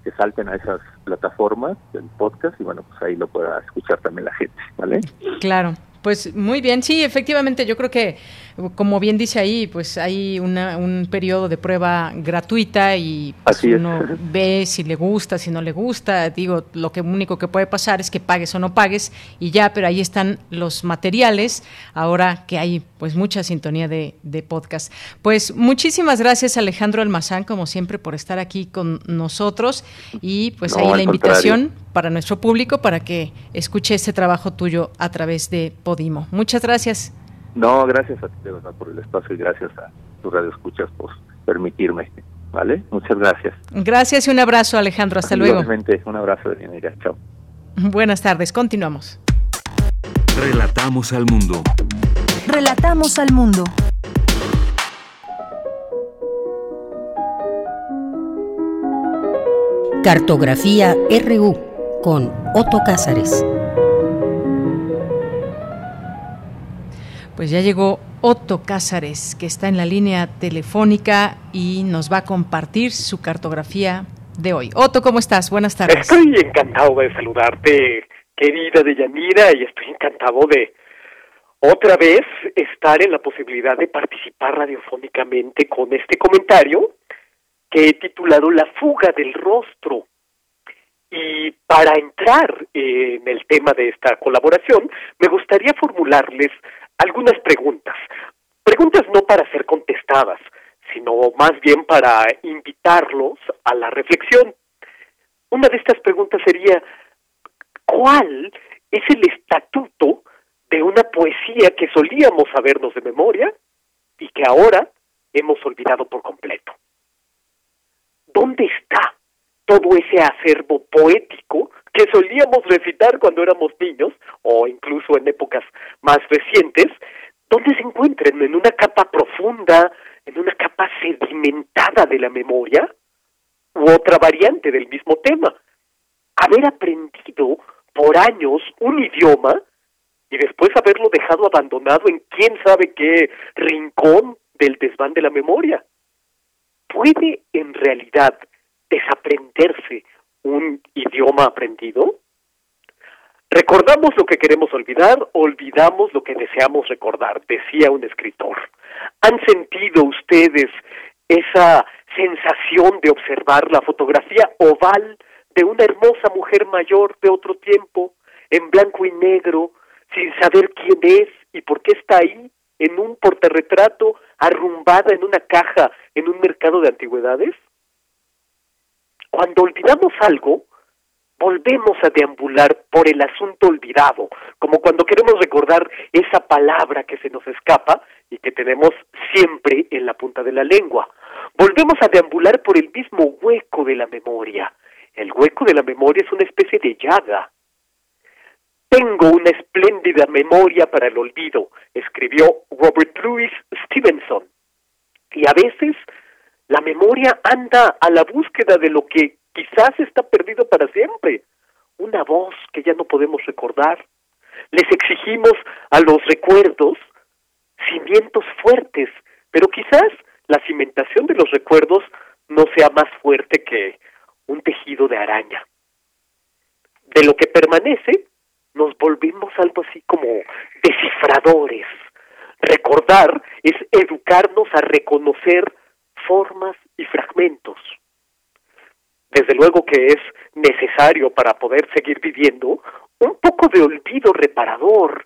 que salten a esas plataformas del podcast y bueno, pues ahí lo pueda escuchar también la gente, ¿vale? Claro. Pues muy bien, sí, efectivamente, yo creo que, como bien dice ahí, pues hay una, un periodo de prueba gratuita y pues uno ve si le gusta, si no le gusta. Digo, lo que único que puede pasar es que pagues o no pagues y ya, pero ahí están los materiales, ahora que hay pues mucha sintonía de, de podcast. Pues muchísimas gracias Alejandro Almazán, como siempre, por estar aquí con nosotros y pues no, ahí la invitación. Para nuestro público para que escuche este trabajo tuyo a través de Podimo. Muchas gracias. No, gracias a ti de verdad por el espacio y gracias a tu radio escuchas por permitirme. ¿Vale? Muchas gracias. Gracias y un abrazo, Alejandro. Hasta luego. Un abrazo de bienvenida. Chao. Buenas tardes. Continuamos. Relatamos al mundo. Relatamos al mundo. Cartografía RU con Otto Cázares. Pues ya llegó Otto Cázares, que está en la línea telefónica y nos va a compartir su cartografía de hoy. Otto, ¿cómo estás? Buenas tardes. Estoy encantado de saludarte, querida Deyanira, y estoy encantado de otra vez estar en la posibilidad de participar radiofónicamente con este comentario que he titulado La fuga del rostro. Y para entrar en el tema de esta colaboración, me gustaría formularles algunas preguntas. Preguntas no para ser contestadas, sino más bien para invitarlos a la reflexión. Una de estas preguntas sería, ¿cuál es el estatuto de una poesía que solíamos sabernos de memoria y que ahora hemos olvidado por completo? ¿Dónde está todo ese acervo poético que solíamos recitar cuando éramos niños o incluso en épocas más recientes? ¿Dónde se encuentran? ¿En una capa profunda, en una capa sedimentada de la memoria? ¿U otra variante del mismo tema? Haber aprendido por años un idioma y después haberlo dejado abandonado en quién sabe qué rincón del desván de la memoria. ¿Puede en realidad desaprenderse un idioma aprendido? Recordamos lo que queremos olvidar, olvidamos lo que deseamos recordar, decía un escritor. ¿Han sentido ustedes esa sensación de observar la fotografía oval de una hermosa mujer mayor de otro tiempo, en blanco y negro, sin saber quién es y por qué está ahí, en un portarretrato, arrumbada en una caja en un mercado de antigüedades? Cuando olvidamos algo, volvemos a deambular por el asunto olvidado, como cuando queremos recordar esa palabra que se nos escapa y que tenemos siempre en la punta de la lengua. Volvemos a deambular por el mismo hueco de la memoria. El hueco de la memoria es una especie de llaga. Tengo una espléndida memoria para el olvido, escribió Robert Louis Stevenson. Y a veces la memoria anda a la búsqueda de lo que quizás está perdido para siempre. Una voz que ya no podemos recordar. Les exigimos a los recuerdos cimientos fuertes, pero quizás la cimentación de los recuerdos no sea más fuerte que un tejido de araña. De lo que permanece, nos volvemos algo así como descifradores. Recordar es educarnos a reconocer formas y fragmentos. Desde luego que es necesario para poder seguir viviendo un poco de olvido reparador.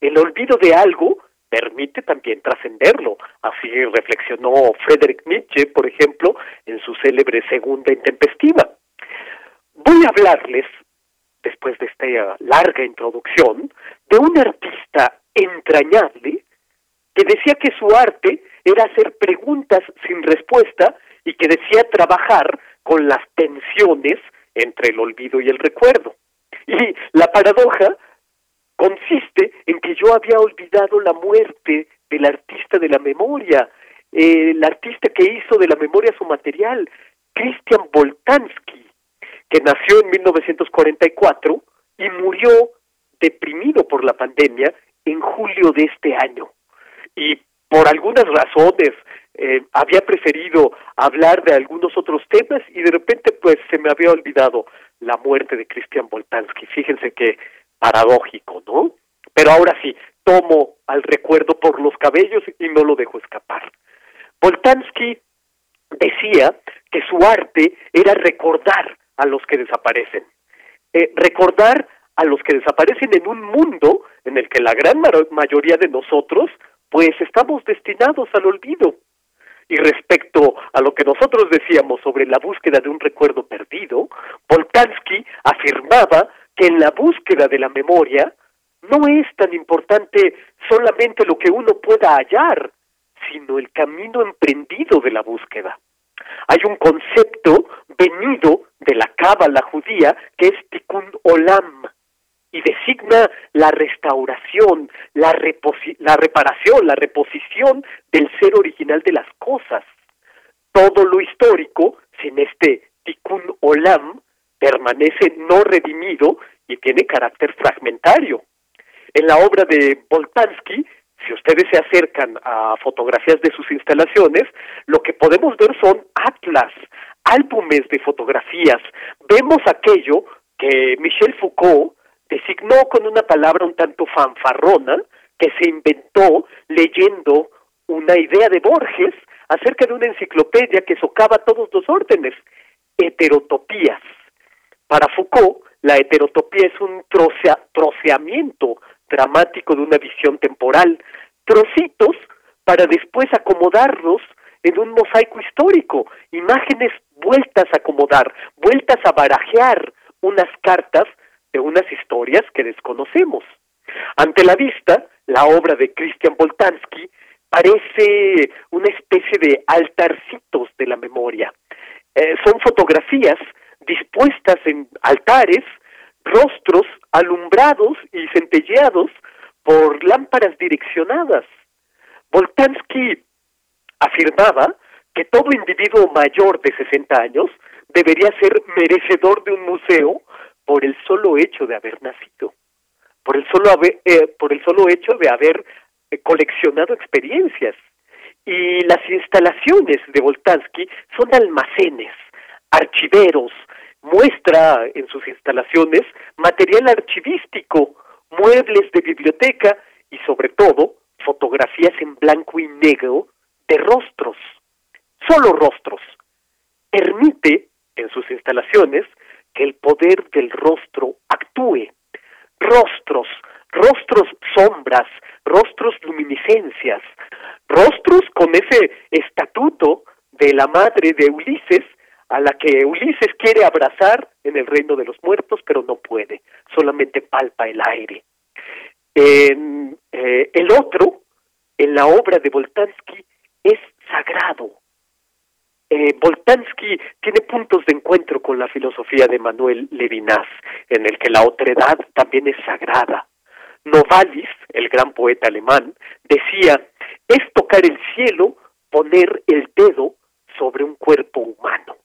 El olvido de algo permite también trascenderlo. Así reflexionó Friedrich Nietzsche, por ejemplo, en su célebre Segunda Intempestiva. Voy a hablarles, después de esta larga introducción, de un artista entrañable que decía que su arte era hacer preguntas sin respuesta y que decía trabajar con las tensiones entre el olvido y el recuerdo. Y la paradoja consiste en que yo había olvidado la muerte del artista de la memoria, el artista que hizo de la memoria su material, Christian Boltanski, que nació en 1944 y murió deprimido por la pandemia en julio de este año. Y por algunas razones eh, había preferido hablar de algunos otros temas y de repente pues se me había olvidado la muerte de Christian Boltanski. Fíjense que paradójico, ¿no? Pero ahora sí, tomo al recuerdo por los cabellos y no lo dejo escapar. Boltanski decía que su arte era recordar a los que desaparecen, eh, recordar a los que desaparecen en un mundo en el que la gran mayoría de nosotros pues estamos destinados al olvido. Y respecto a lo que nosotros decíamos sobre la búsqueda de un recuerdo perdido, Boltanski afirmaba que en la búsqueda de la memoria no es tan importante solamente lo que uno pueda hallar, sino el camino emprendido de la búsqueda. Hay un concepto venido de la cábala judía que es tikkun olam y designa la restauración, la, la reparación, la reposición del ser original de las cosas. Todo lo histórico, sin este tikkun olam, permanece no redimido y tiene carácter fragmentario. En la obra de Boltanski, si ustedes se acercan a fotografías de sus instalaciones, lo que podemos ver son atlas, álbumes de fotografías, vemos aquello que Michel Foucault designó con una palabra un tanto fanfarrona, que se inventó leyendo una idea de Borges acerca de una enciclopedia que socava todos los órdenes, heterotopías. Para Foucault, la heterotopía es un troceamiento dramático de una visión temporal, trocitos para después acomodarlos en un mosaico histórico, imágenes vueltas a acomodar, vueltas a barajear unas cartas de unas historias que desconocemos. Ante la vista, la obra de Christian Boltanski parece una especie de altarcitos de la memoria. Eh, son fotografías dispuestas en altares, rostros alumbrados y centelleados por lámparas direccionadas. Voltansky afirmaba que todo individuo mayor de 60 años debería ser merecedor de un museo por el solo hecho de haber nacido, por el solo, eh, por el solo hecho de haber eh, coleccionado experiencias. Y las instalaciones de Voltansky son almacenes, archiveros, muestra en sus instalaciones material archivístico, muebles de biblioteca y sobre todo fotografías en blanco y negro de rostros, solo rostros. Permite en sus instalaciones que el poder del rostro actúe. Rostros, rostros sombras, rostros luminiscencias, rostros con ese estatuto de la madre de Ulises a la que Ulises quiere abrazar en el reino de los muertos, pero no puede, solamente palpa el aire. En, eh, el otro, en la obra de Voltansky, es sagrado. Eh, tiene puntos de encuentro con la filosofía de Manuel Levinas, en el que la otredad también es sagrada. Novalis, el gran poeta alemán, decía, es tocar el cielo, poner el dedo sobre un cuerpo humano.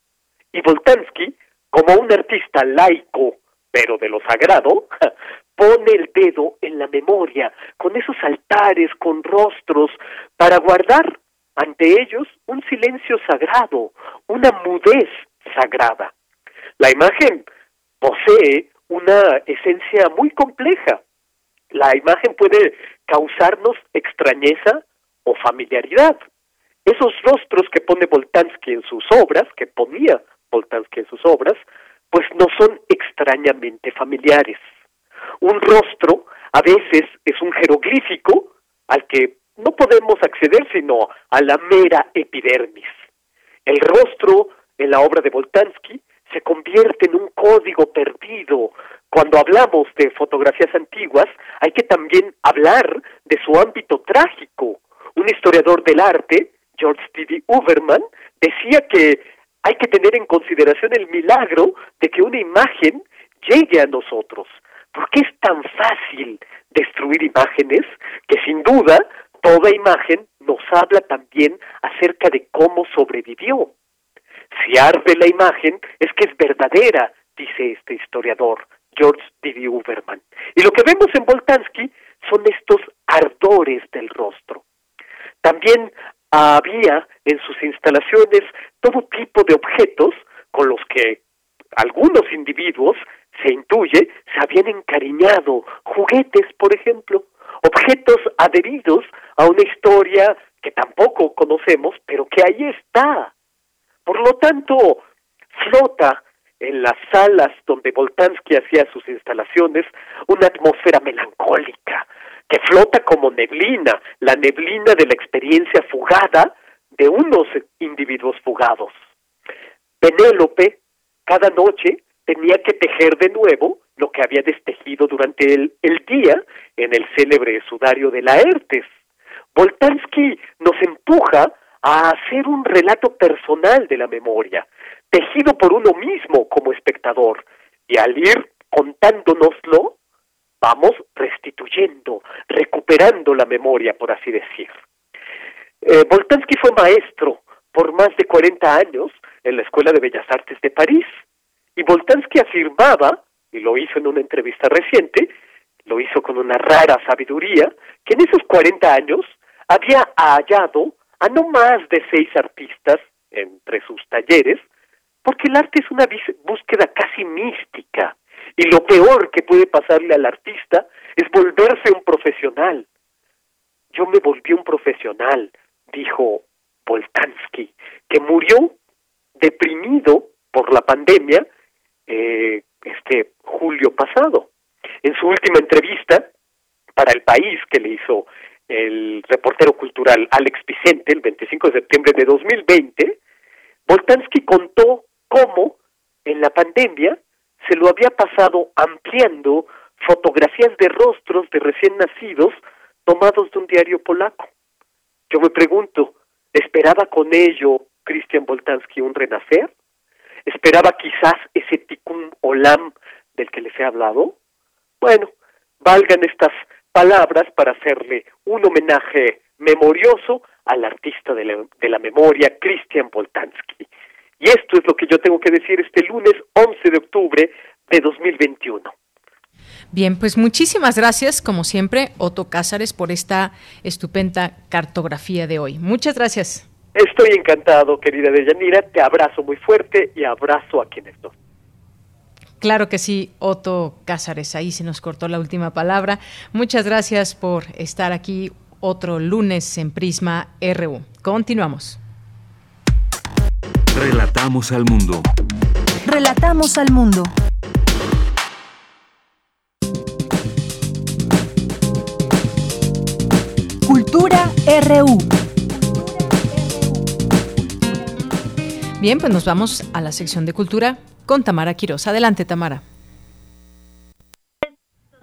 Y Voltansky, como un artista laico, pero de lo sagrado, pone el dedo en la memoria, con esos altares, con rostros, para guardar ante ellos un silencio sagrado, una mudez sagrada. La imagen posee una esencia muy compleja. La imagen puede causarnos extrañeza o familiaridad. Esos rostros que pone Voltansky en sus obras, que ponía Voltansky en sus obras, pues no son extrañamente familiares. Un rostro a veces es un jeroglífico al que no podemos acceder sino a la mera epidermis. El rostro en la obra de Voltansky se convierte en un código perdido. Cuando hablamos de fotografías antiguas, hay que también hablar de su ámbito trágico. Un historiador del arte, George T.D. Uberman, decía que hay que tener en consideración el milagro de que una imagen llegue a nosotros. ¿Por qué es tan fácil destruir imágenes que sin duda toda imagen nos habla también acerca de cómo sobrevivió? Si arde la imagen es que es verdadera, dice este historiador, George D. Uberman. Y lo que vemos en Voltansky son estos ardores del rostro. También había en sus instalaciones todo tipo de objetos con los que algunos individuos, se intuye, se habían encariñado, juguetes, por ejemplo, objetos adheridos a una historia que tampoco conocemos, pero que ahí está. Por lo tanto, flota en las salas donde Voltansky hacía sus instalaciones una atmósfera melancólica, que flota como neblina, la neblina de la experiencia fugada de unos individuos fugados. Penélope, cada noche, tenía que tejer de nuevo lo que había destejido durante el, el día en el célebre sudario de Laertes. Voltansky nos empuja a hacer un relato personal de la memoria, tejido por uno mismo como espectador, y al ir contándonoslo, vamos restituyendo, recuperando la memoria, por así decir. Eh, fue maestro por más de 40 años en la Escuela de Bellas Artes de París, y Voltansky afirmaba, y lo hizo en una entrevista reciente, lo hizo con una rara sabiduría, que en esos 40 años había hallado a no más de seis artistas entre sus talleres, porque el arte es una búsqueda casi mística y lo peor que puede pasarle al artista es volverse un profesional. Yo me volví un profesional, dijo Voltansky, que murió deprimido por la pandemia eh, este julio pasado. En su última entrevista para el país que le hizo el reportero cultural Alex Vicente el 25 de septiembre de 2020, Voltansky contó cómo en la pandemia se lo había pasado ampliando fotografías de rostros de recién nacidos tomados de un diario polaco. Yo me pregunto, ¿esperaba con ello Christian Voltansky un renacer? ¿Esperaba quizás ese tikkun olam del que les he hablado? Bueno, valgan estas palabras para hacerle un homenaje memorioso al artista de la, de la memoria, Christian Voltansky. Y esto es lo que yo tengo que decir este lunes 11 de octubre de 2021. Bien, pues muchísimas gracias, como siempre, Otto Cázares, por esta estupenda cartografía de hoy. Muchas gracias. Estoy encantado, querida Deyanira. Te abrazo muy fuerte y abrazo a quienes no. Claro que sí, Otto Cázares. Ahí se nos cortó la última palabra. Muchas gracias por estar aquí otro lunes en Prisma RU. Continuamos. Relatamos al mundo. Relatamos al mundo. Cultura RU. Bien, pues nos vamos a la sección de cultura con Tamara Quiroz. Adelante, Tamara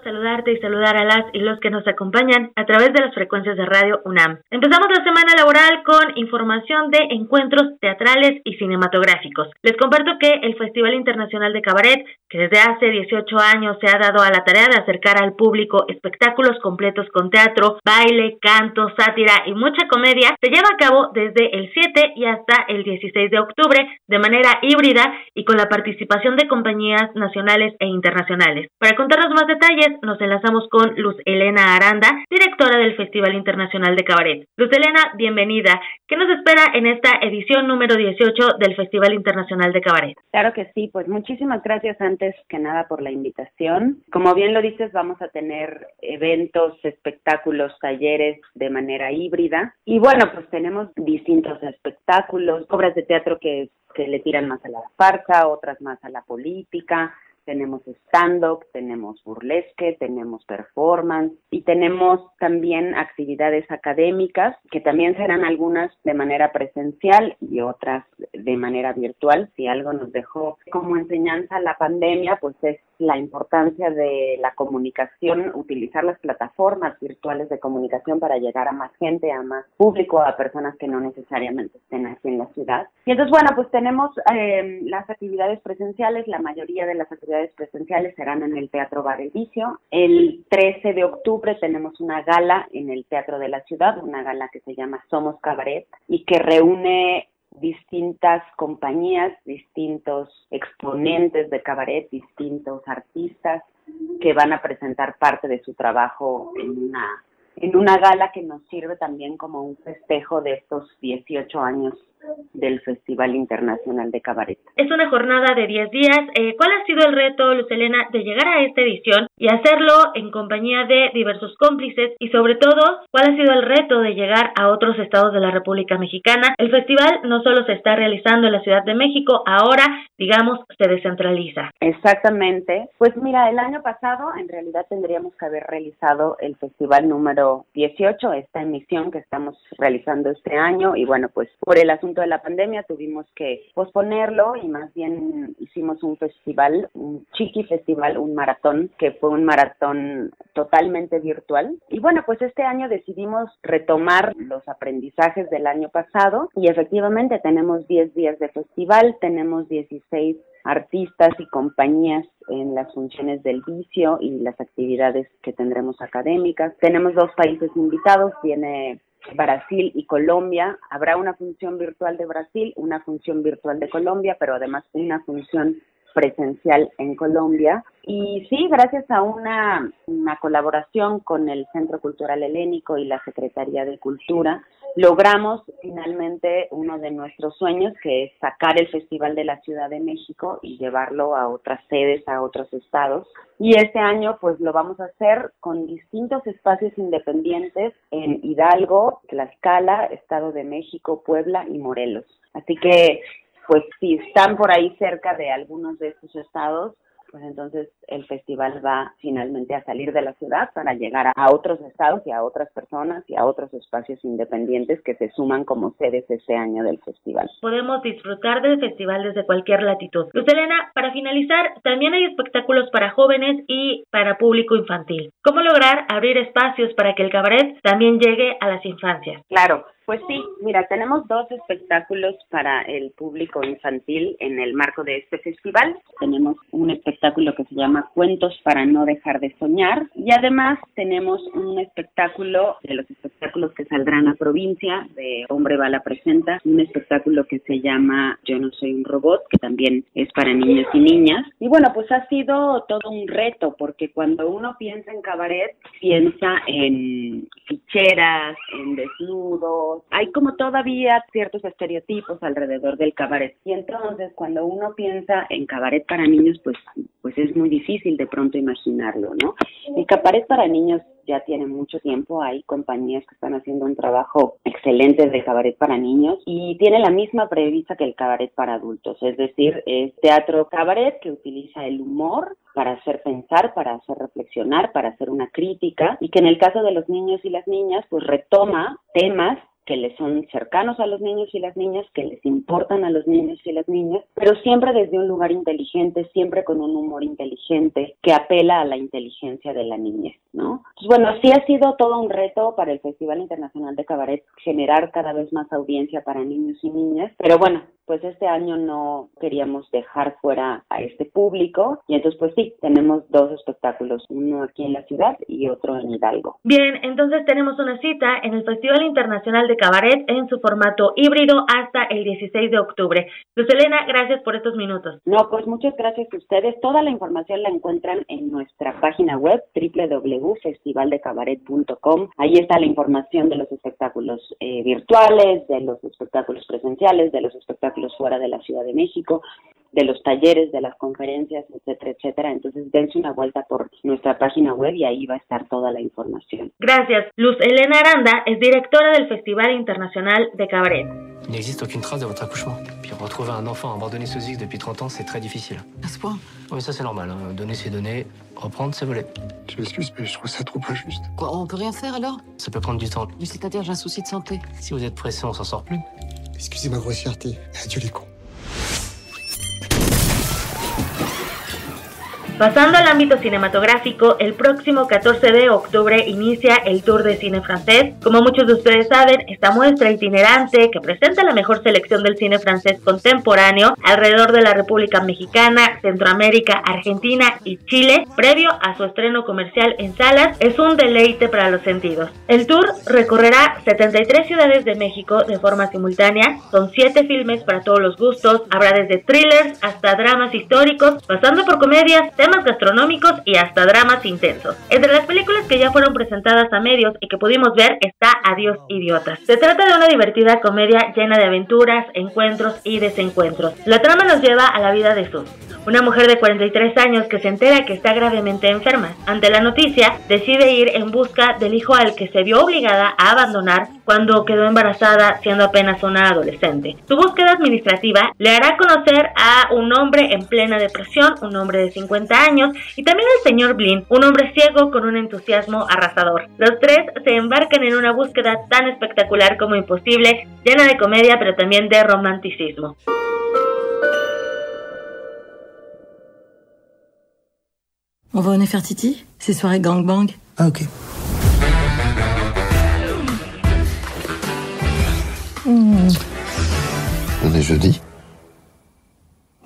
saludarte y saludar a las y los que nos acompañan a través de las frecuencias de Radio UNAM. Empezamos la semana laboral con información de encuentros teatrales y cinematográficos. Les comparto que el Festival Internacional de Cabaret, que desde hace 18 años se ha dado a la tarea de acercar al público espectáculos completos con teatro, baile, canto, sátira y mucha comedia, se lleva a cabo desde el 7 y hasta el 16 de octubre de manera híbrida y con la participación de compañías nacionales e internacionales. Para contarnos más detalles, nos enlazamos con Luz Elena Aranda, directora del Festival Internacional de Cabaret. Luz Elena, bienvenida. ¿Qué nos espera en esta edición número 18 del Festival Internacional de Cabaret? Claro que sí, pues muchísimas gracias antes que nada por la invitación. Como bien lo dices, vamos a tener eventos, espectáculos, talleres de manera híbrida. Y bueno, pues tenemos distintos espectáculos, obras de teatro que, que le tiran más a la farsa, otras más a la política, tenemos stand-up, tenemos burlesque, tenemos performance y tenemos también actividades académicas que también serán algunas de manera presencial y otras de manera virtual. Si algo nos dejó como enseñanza la pandemia, pues es la importancia de la comunicación, utilizar las plataformas virtuales de comunicación para llegar a más gente, a más público, a personas que no necesariamente estén aquí en la ciudad. Y entonces, bueno, pues tenemos eh, las actividades presenciales, la mayoría de las actividades presenciales serán en el Teatro Bar El Vicio. El 13 de octubre tenemos una gala en el Teatro de la Ciudad, una gala que se llama Somos Cabaret y que reúne distintas compañías, distintos exponentes de cabaret, distintos artistas que van a presentar parte de su trabajo en una en una gala que nos sirve también como un festejo de estos 18 años del Festival Internacional de Cabaret. Es una jornada de 10 días. Eh, ¿Cuál ha sido el reto, Luz Elena, de llegar a esta edición y hacerlo en compañía de diversos cómplices? Y sobre todo, ¿cuál ha sido el reto de llegar a otros estados de la República Mexicana? El festival no solo se está realizando en la Ciudad de México, ahora, digamos, se descentraliza. Exactamente. Pues mira, el año pasado en realidad tendríamos que haber realizado el festival número 18, esta emisión que estamos realizando este año y bueno, pues por el asunto de la pandemia tuvimos que posponerlo y más bien hicimos un festival, un chiqui festival, un maratón, que fue un maratón totalmente virtual. Y bueno, pues este año decidimos retomar los aprendizajes del año pasado y efectivamente tenemos 10 días de festival, tenemos 16 artistas y compañías en las funciones del vicio y las actividades que tendremos académicas. Tenemos dos países invitados, tiene Brasil y Colombia. Habrá una función virtual de Brasil, una función virtual de Colombia, pero además una función presencial en Colombia. Y sí, gracias a una, una colaboración con el Centro Cultural Helénico y la Secretaría de Cultura, logramos finalmente uno de nuestros sueños, que es sacar el Festival de la Ciudad de México y llevarlo a otras sedes, a otros estados. Y este año pues lo vamos a hacer con distintos espacios independientes en Hidalgo, Tlaxcala, Estado de México, Puebla y Morelos. Así que pues si están por ahí cerca de algunos de estos estados, pues entonces el festival va finalmente a salir de la ciudad para llegar a otros estados y a otras personas y a otros espacios independientes que se suman como sedes este año del festival. Podemos disfrutar del festival desde cualquier latitud. Luz Elena, para finalizar, también hay espectáculos para jóvenes y para público infantil. ¿Cómo lograr abrir espacios para que el cabaret también llegue a las infancias? Claro, pues sí, mira, tenemos dos espectáculos para el público infantil en el marco de este festival. Tenemos un espectáculo que se llama Cuentos para no dejar de soñar y además tenemos un espectáculo de los espectáculos que saldrán a provincia de Hombre Bala Presenta, un espectáculo que se llama Yo no soy un robot, que también es para niños y niñas. Y bueno, pues ha sido todo un reto porque cuando uno piensa en cabaret, piensa en ficheras, en desnudos, hay como todavía ciertos estereotipos alrededor del cabaret. Y entonces cuando uno piensa en cabaret para niños, pues, pues es muy difícil de pronto imaginarlo, ¿no? El cabaret para niños ya tiene mucho tiempo, hay compañías que están haciendo un trabajo excelente de cabaret para niños y tiene la misma premisa que el cabaret para adultos, es decir, es teatro cabaret que utiliza el humor para hacer pensar, para hacer reflexionar, para hacer una crítica y que en el caso de los niños y las niñas pues retoma temas que les son cercanos a los niños y las niñas, que les importan a los niños y las niñas, pero siempre desde un lugar inteligente, siempre con un humor inteligente que apela a la inteligencia de la niñez, ¿no? Pues bueno, sí ha sido todo un reto para el Festival Internacional de Cabaret generar cada vez más audiencia para niños y niñas, pero bueno, pues este año no queríamos dejar fuera a este público y entonces pues sí, tenemos dos espectáculos, uno aquí en la ciudad y otro en Hidalgo. Bien, entonces tenemos una cita en el Festival Internacional de Cabaret en su formato híbrido hasta el 16 de octubre. Luz Elena, gracias por estos minutos. No, pues muchas gracias a ustedes. Toda la información la encuentran en nuestra página web www.festivaldecabaret.com. Ahí está la información de los espectáculos eh, virtuales, de los espectáculos presenciales, de los espectáculos fuera de la Ciudad de México, de los talleres, de las conferencias, etcétera, etcétera. Entonces dense una vuelta por nuestra página web y ahí va a estar toda la información. Gracias. Luz Elena Aranda es directora del Festival Internacional de Cabaret. Il n'existe aucune trace de votre accouchement. Puis retrouver un enfant abandonné sous X depuis 30 ans, c'est très difficile. À ce point Oui, ça c'est normal. Hein. Donner c'est donner, reprendre c'est voler. Je m'excuse, mais je trouve ça trop injuste. Quoi, on peut rien faire alors? Ça peut prendre du temps. Mais c'est-à-dire, j'ai un souci de santé. Si vous êtes pressé, on s'en sort plus. Excusez ma grossièreté. Adieu les cons. Pasando al ámbito cinematográfico, el próximo 14 de octubre inicia el Tour de Cine Francés. Como muchos de ustedes saben, esta muestra itinerante que presenta la mejor selección del cine francés contemporáneo alrededor de la República Mexicana, Centroamérica, Argentina y Chile, previo a su estreno comercial en salas, es un deleite para los sentidos. El tour recorrerá 73 ciudades de México de forma simultánea, son 7 filmes para todos los gustos, habrá desde thrillers hasta dramas históricos, pasando por comedias, temas gastronómicos y hasta dramas intensos. Entre las películas que ya fueron presentadas a medios y que pudimos ver está Adiós Idiotas. Se trata de una divertida comedia llena de aventuras, encuentros y desencuentros. La trama nos lleva a la vida de Sus, una mujer de 43 años que se entera que está gravemente enferma. Ante la noticia, decide ir en busca del hijo al que se vio obligada a abandonar cuando quedó embarazada siendo apenas una adolescente. Su búsqueda administrativa le hará conocer a un hombre en plena depresión, un hombre de 50 años, y también al señor Blin, un hombre ciego con un entusiasmo arrasador. Los tres se embarcan en una búsqueda tan espectacular como imposible, llena de comedia pero también de romanticismo. On va au Nefertiti C'est soirée gangbang Ah, ok. Mmh. On est jeudi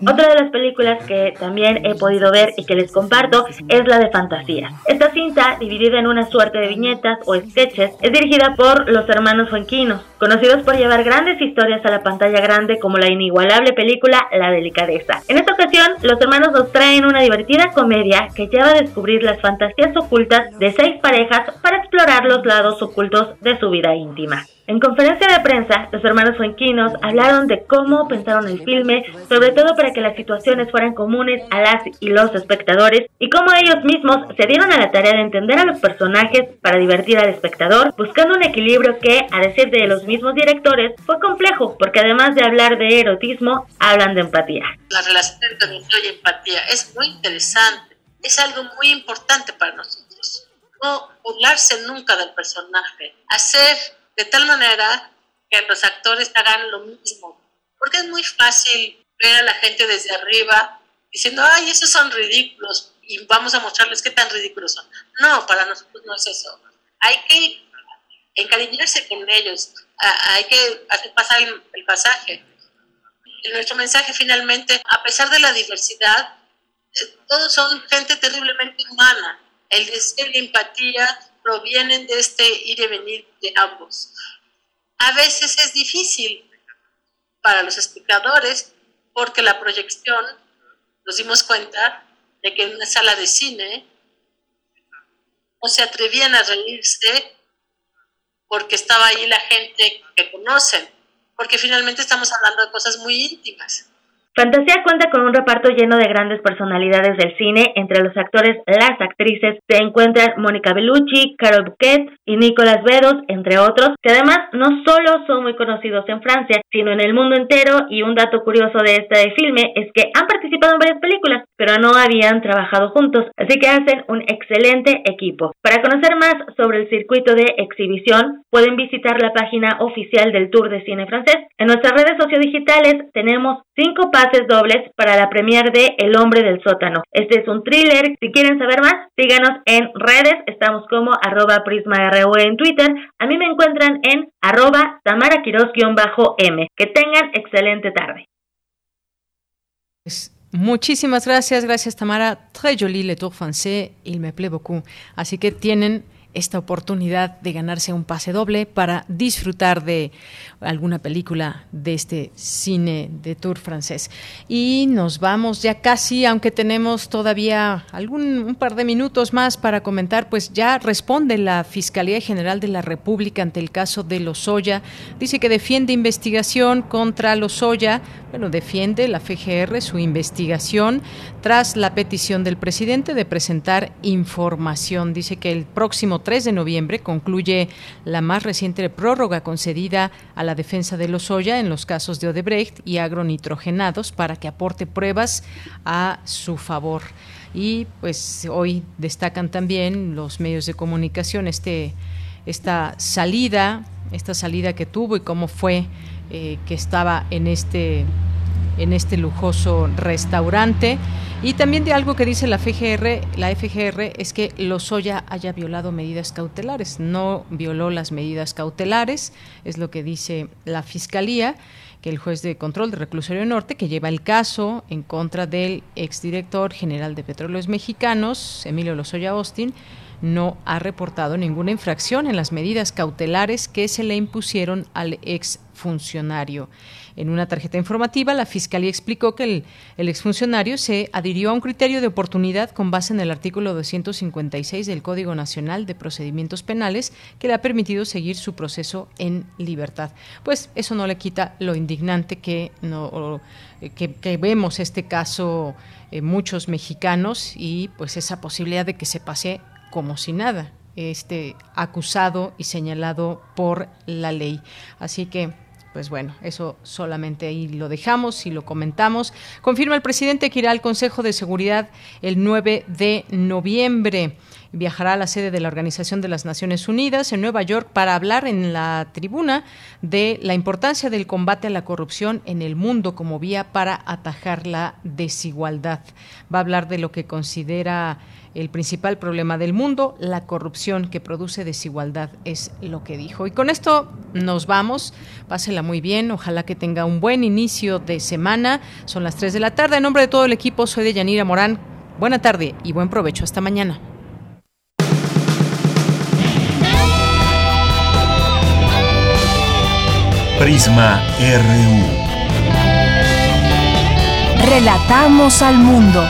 Otra de las películas que también he podido ver y que les comparto es la de Fantasía. Esta cinta, dividida en una suerte de viñetas o sketches, es dirigida por los hermanos Fuenquinos, conocidos por llevar grandes historias a la pantalla grande como la inigualable película La Delicadeza. En esta ocasión, los hermanos nos traen una divertida comedia que lleva a descubrir las fantasías ocultas de seis parejas para explorar los lados ocultos de su vida íntima. En conferencia de prensa, los hermanos Fuenquinos hablaron de cómo pensaron el filme, sobre todo para que las situaciones fueran comunes a las y los espectadores, y cómo ellos mismos se dieron a la tarea de entender a los personajes para divertir al espectador, buscando un equilibrio que, a decir de los mismos directores, fue complejo, porque además de hablar de erotismo, hablan de empatía. La relación entre y empatía es muy interesante, es algo muy importante para nosotros. No burlarse nunca del personaje, hacer de tal manera que los actores hagan lo mismo. Porque es muy fácil ver a la gente desde arriba diciendo, ay, esos son ridículos y vamos a mostrarles qué tan ridículos son. No, para nosotros no es eso. Hay que encariñarse con ellos, hay que hacer pasar el, pasaje. nuestro mensaje finalmente, a pesar de la diversidad, eh, todos son gente terriblemente humana. El deseo la empatía provienen de este ir y venir de ambos. A veces es difícil para los espectadores porque la proyección, nos dimos cuenta de que en una sala de cine no se atrevían a reírse porque estaba ahí la gente que conocen, porque finalmente estamos hablando de cosas muy íntimas. Fantasía cuenta con un reparto lleno de grandes personalidades del cine. Entre los actores, las actrices, se encuentran Mónica Bellucci, Carol Bouquet y Nicolas Bedos, entre otros, que además no solo son muy conocidos en Francia, sino en el mundo entero. Y un dato curioso de este filme es que han participado en varias películas, pero no habían trabajado juntos, así que hacen un excelente equipo. Para conocer más sobre el circuito de exhibición, pueden visitar la página oficial del Tour de Cine Francés. En nuestras redes sociodigitales tenemos cinco pases dobles para la premier de El hombre del sótano. Este es un thriller. Si quieren saber más, síganos en redes. Estamos como arroba prisma.ru en Twitter. A mí me encuentran en arroba tamaraquiros-m. Que tengan excelente tarde. Muchísimas gracias, gracias Tamara. Très joli le tour français, il me plaît beaucoup. Así que tienen esta oportunidad de ganarse un pase doble para disfrutar de alguna película de este cine de tour francés. Y nos vamos ya casi, aunque tenemos todavía algún un par de minutos más para comentar, pues ya responde la Fiscalía General de la República ante el caso de Lozoya. Dice que defiende investigación contra Lozoya, bueno, defiende la FGR su investigación tras la petición del presidente de presentar información. Dice que el próximo 3 de noviembre concluye la más reciente prórroga concedida a la defensa de Lozoya en los casos de Odebrecht y agronitrogenados para que aporte pruebas a su favor. Y pues hoy destacan también los medios de comunicación este esta salida, esta salida que tuvo y cómo fue eh, que estaba en este en este lujoso restaurante. Y también de algo que dice la FGR, la FGR es que Lozoya haya violado medidas cautelares. No violó las medidas cautelares, es lo que dice la Fiscalía, que el juez de control de Reclusorio Norte, que lleva el caso en contra del exdirector general de Petróleos Mexicanos, Emilio Lozoya Austin, no ha reportado ninguna infracción en las medidas cautelares que se le impusieron al exfuncionario. En una tarjeta informativa, la Fiscalía explicó que el, exfuncionario se adhirió a un criterio de oportunidad con base en el artículo 256 del Código Nacional de Procedimientos Penales que le ha permitido seguir su proceso en libertad. Pues eso no le quita lo indignante que, no, que, vemos este caso eh, muchos mexicanos y pues esa posibilidad de que se pase como si nada este acusado y señalado por la ley. Así que pues bueno, eso solamente ahí lo dejamos y lo comentamos. Confirma el presidente que irá al Consejo de Seguridad el 9 de noviembre. viajará a la sede de la Organización de las Naciones Unidas en Nueva York para hablar en la tribuna de la importancia del combate a la corrupción en el mundo como vía para atajar la desigualdad. Va a hablar de lo que considera el principal problema del mundo, la corrupción que produce desigualdad, es lo que dijo. Y con esto nos vamos. Pásela muy bien. Ojalá que tenga un buen inicio de semana. Son las 3 de la tarde. En nombre de todo el equipo, soy de Yanira Morán. Buena tarde y buen provecho. Hasta mañana. Prisma RU. Relatamos al mundo.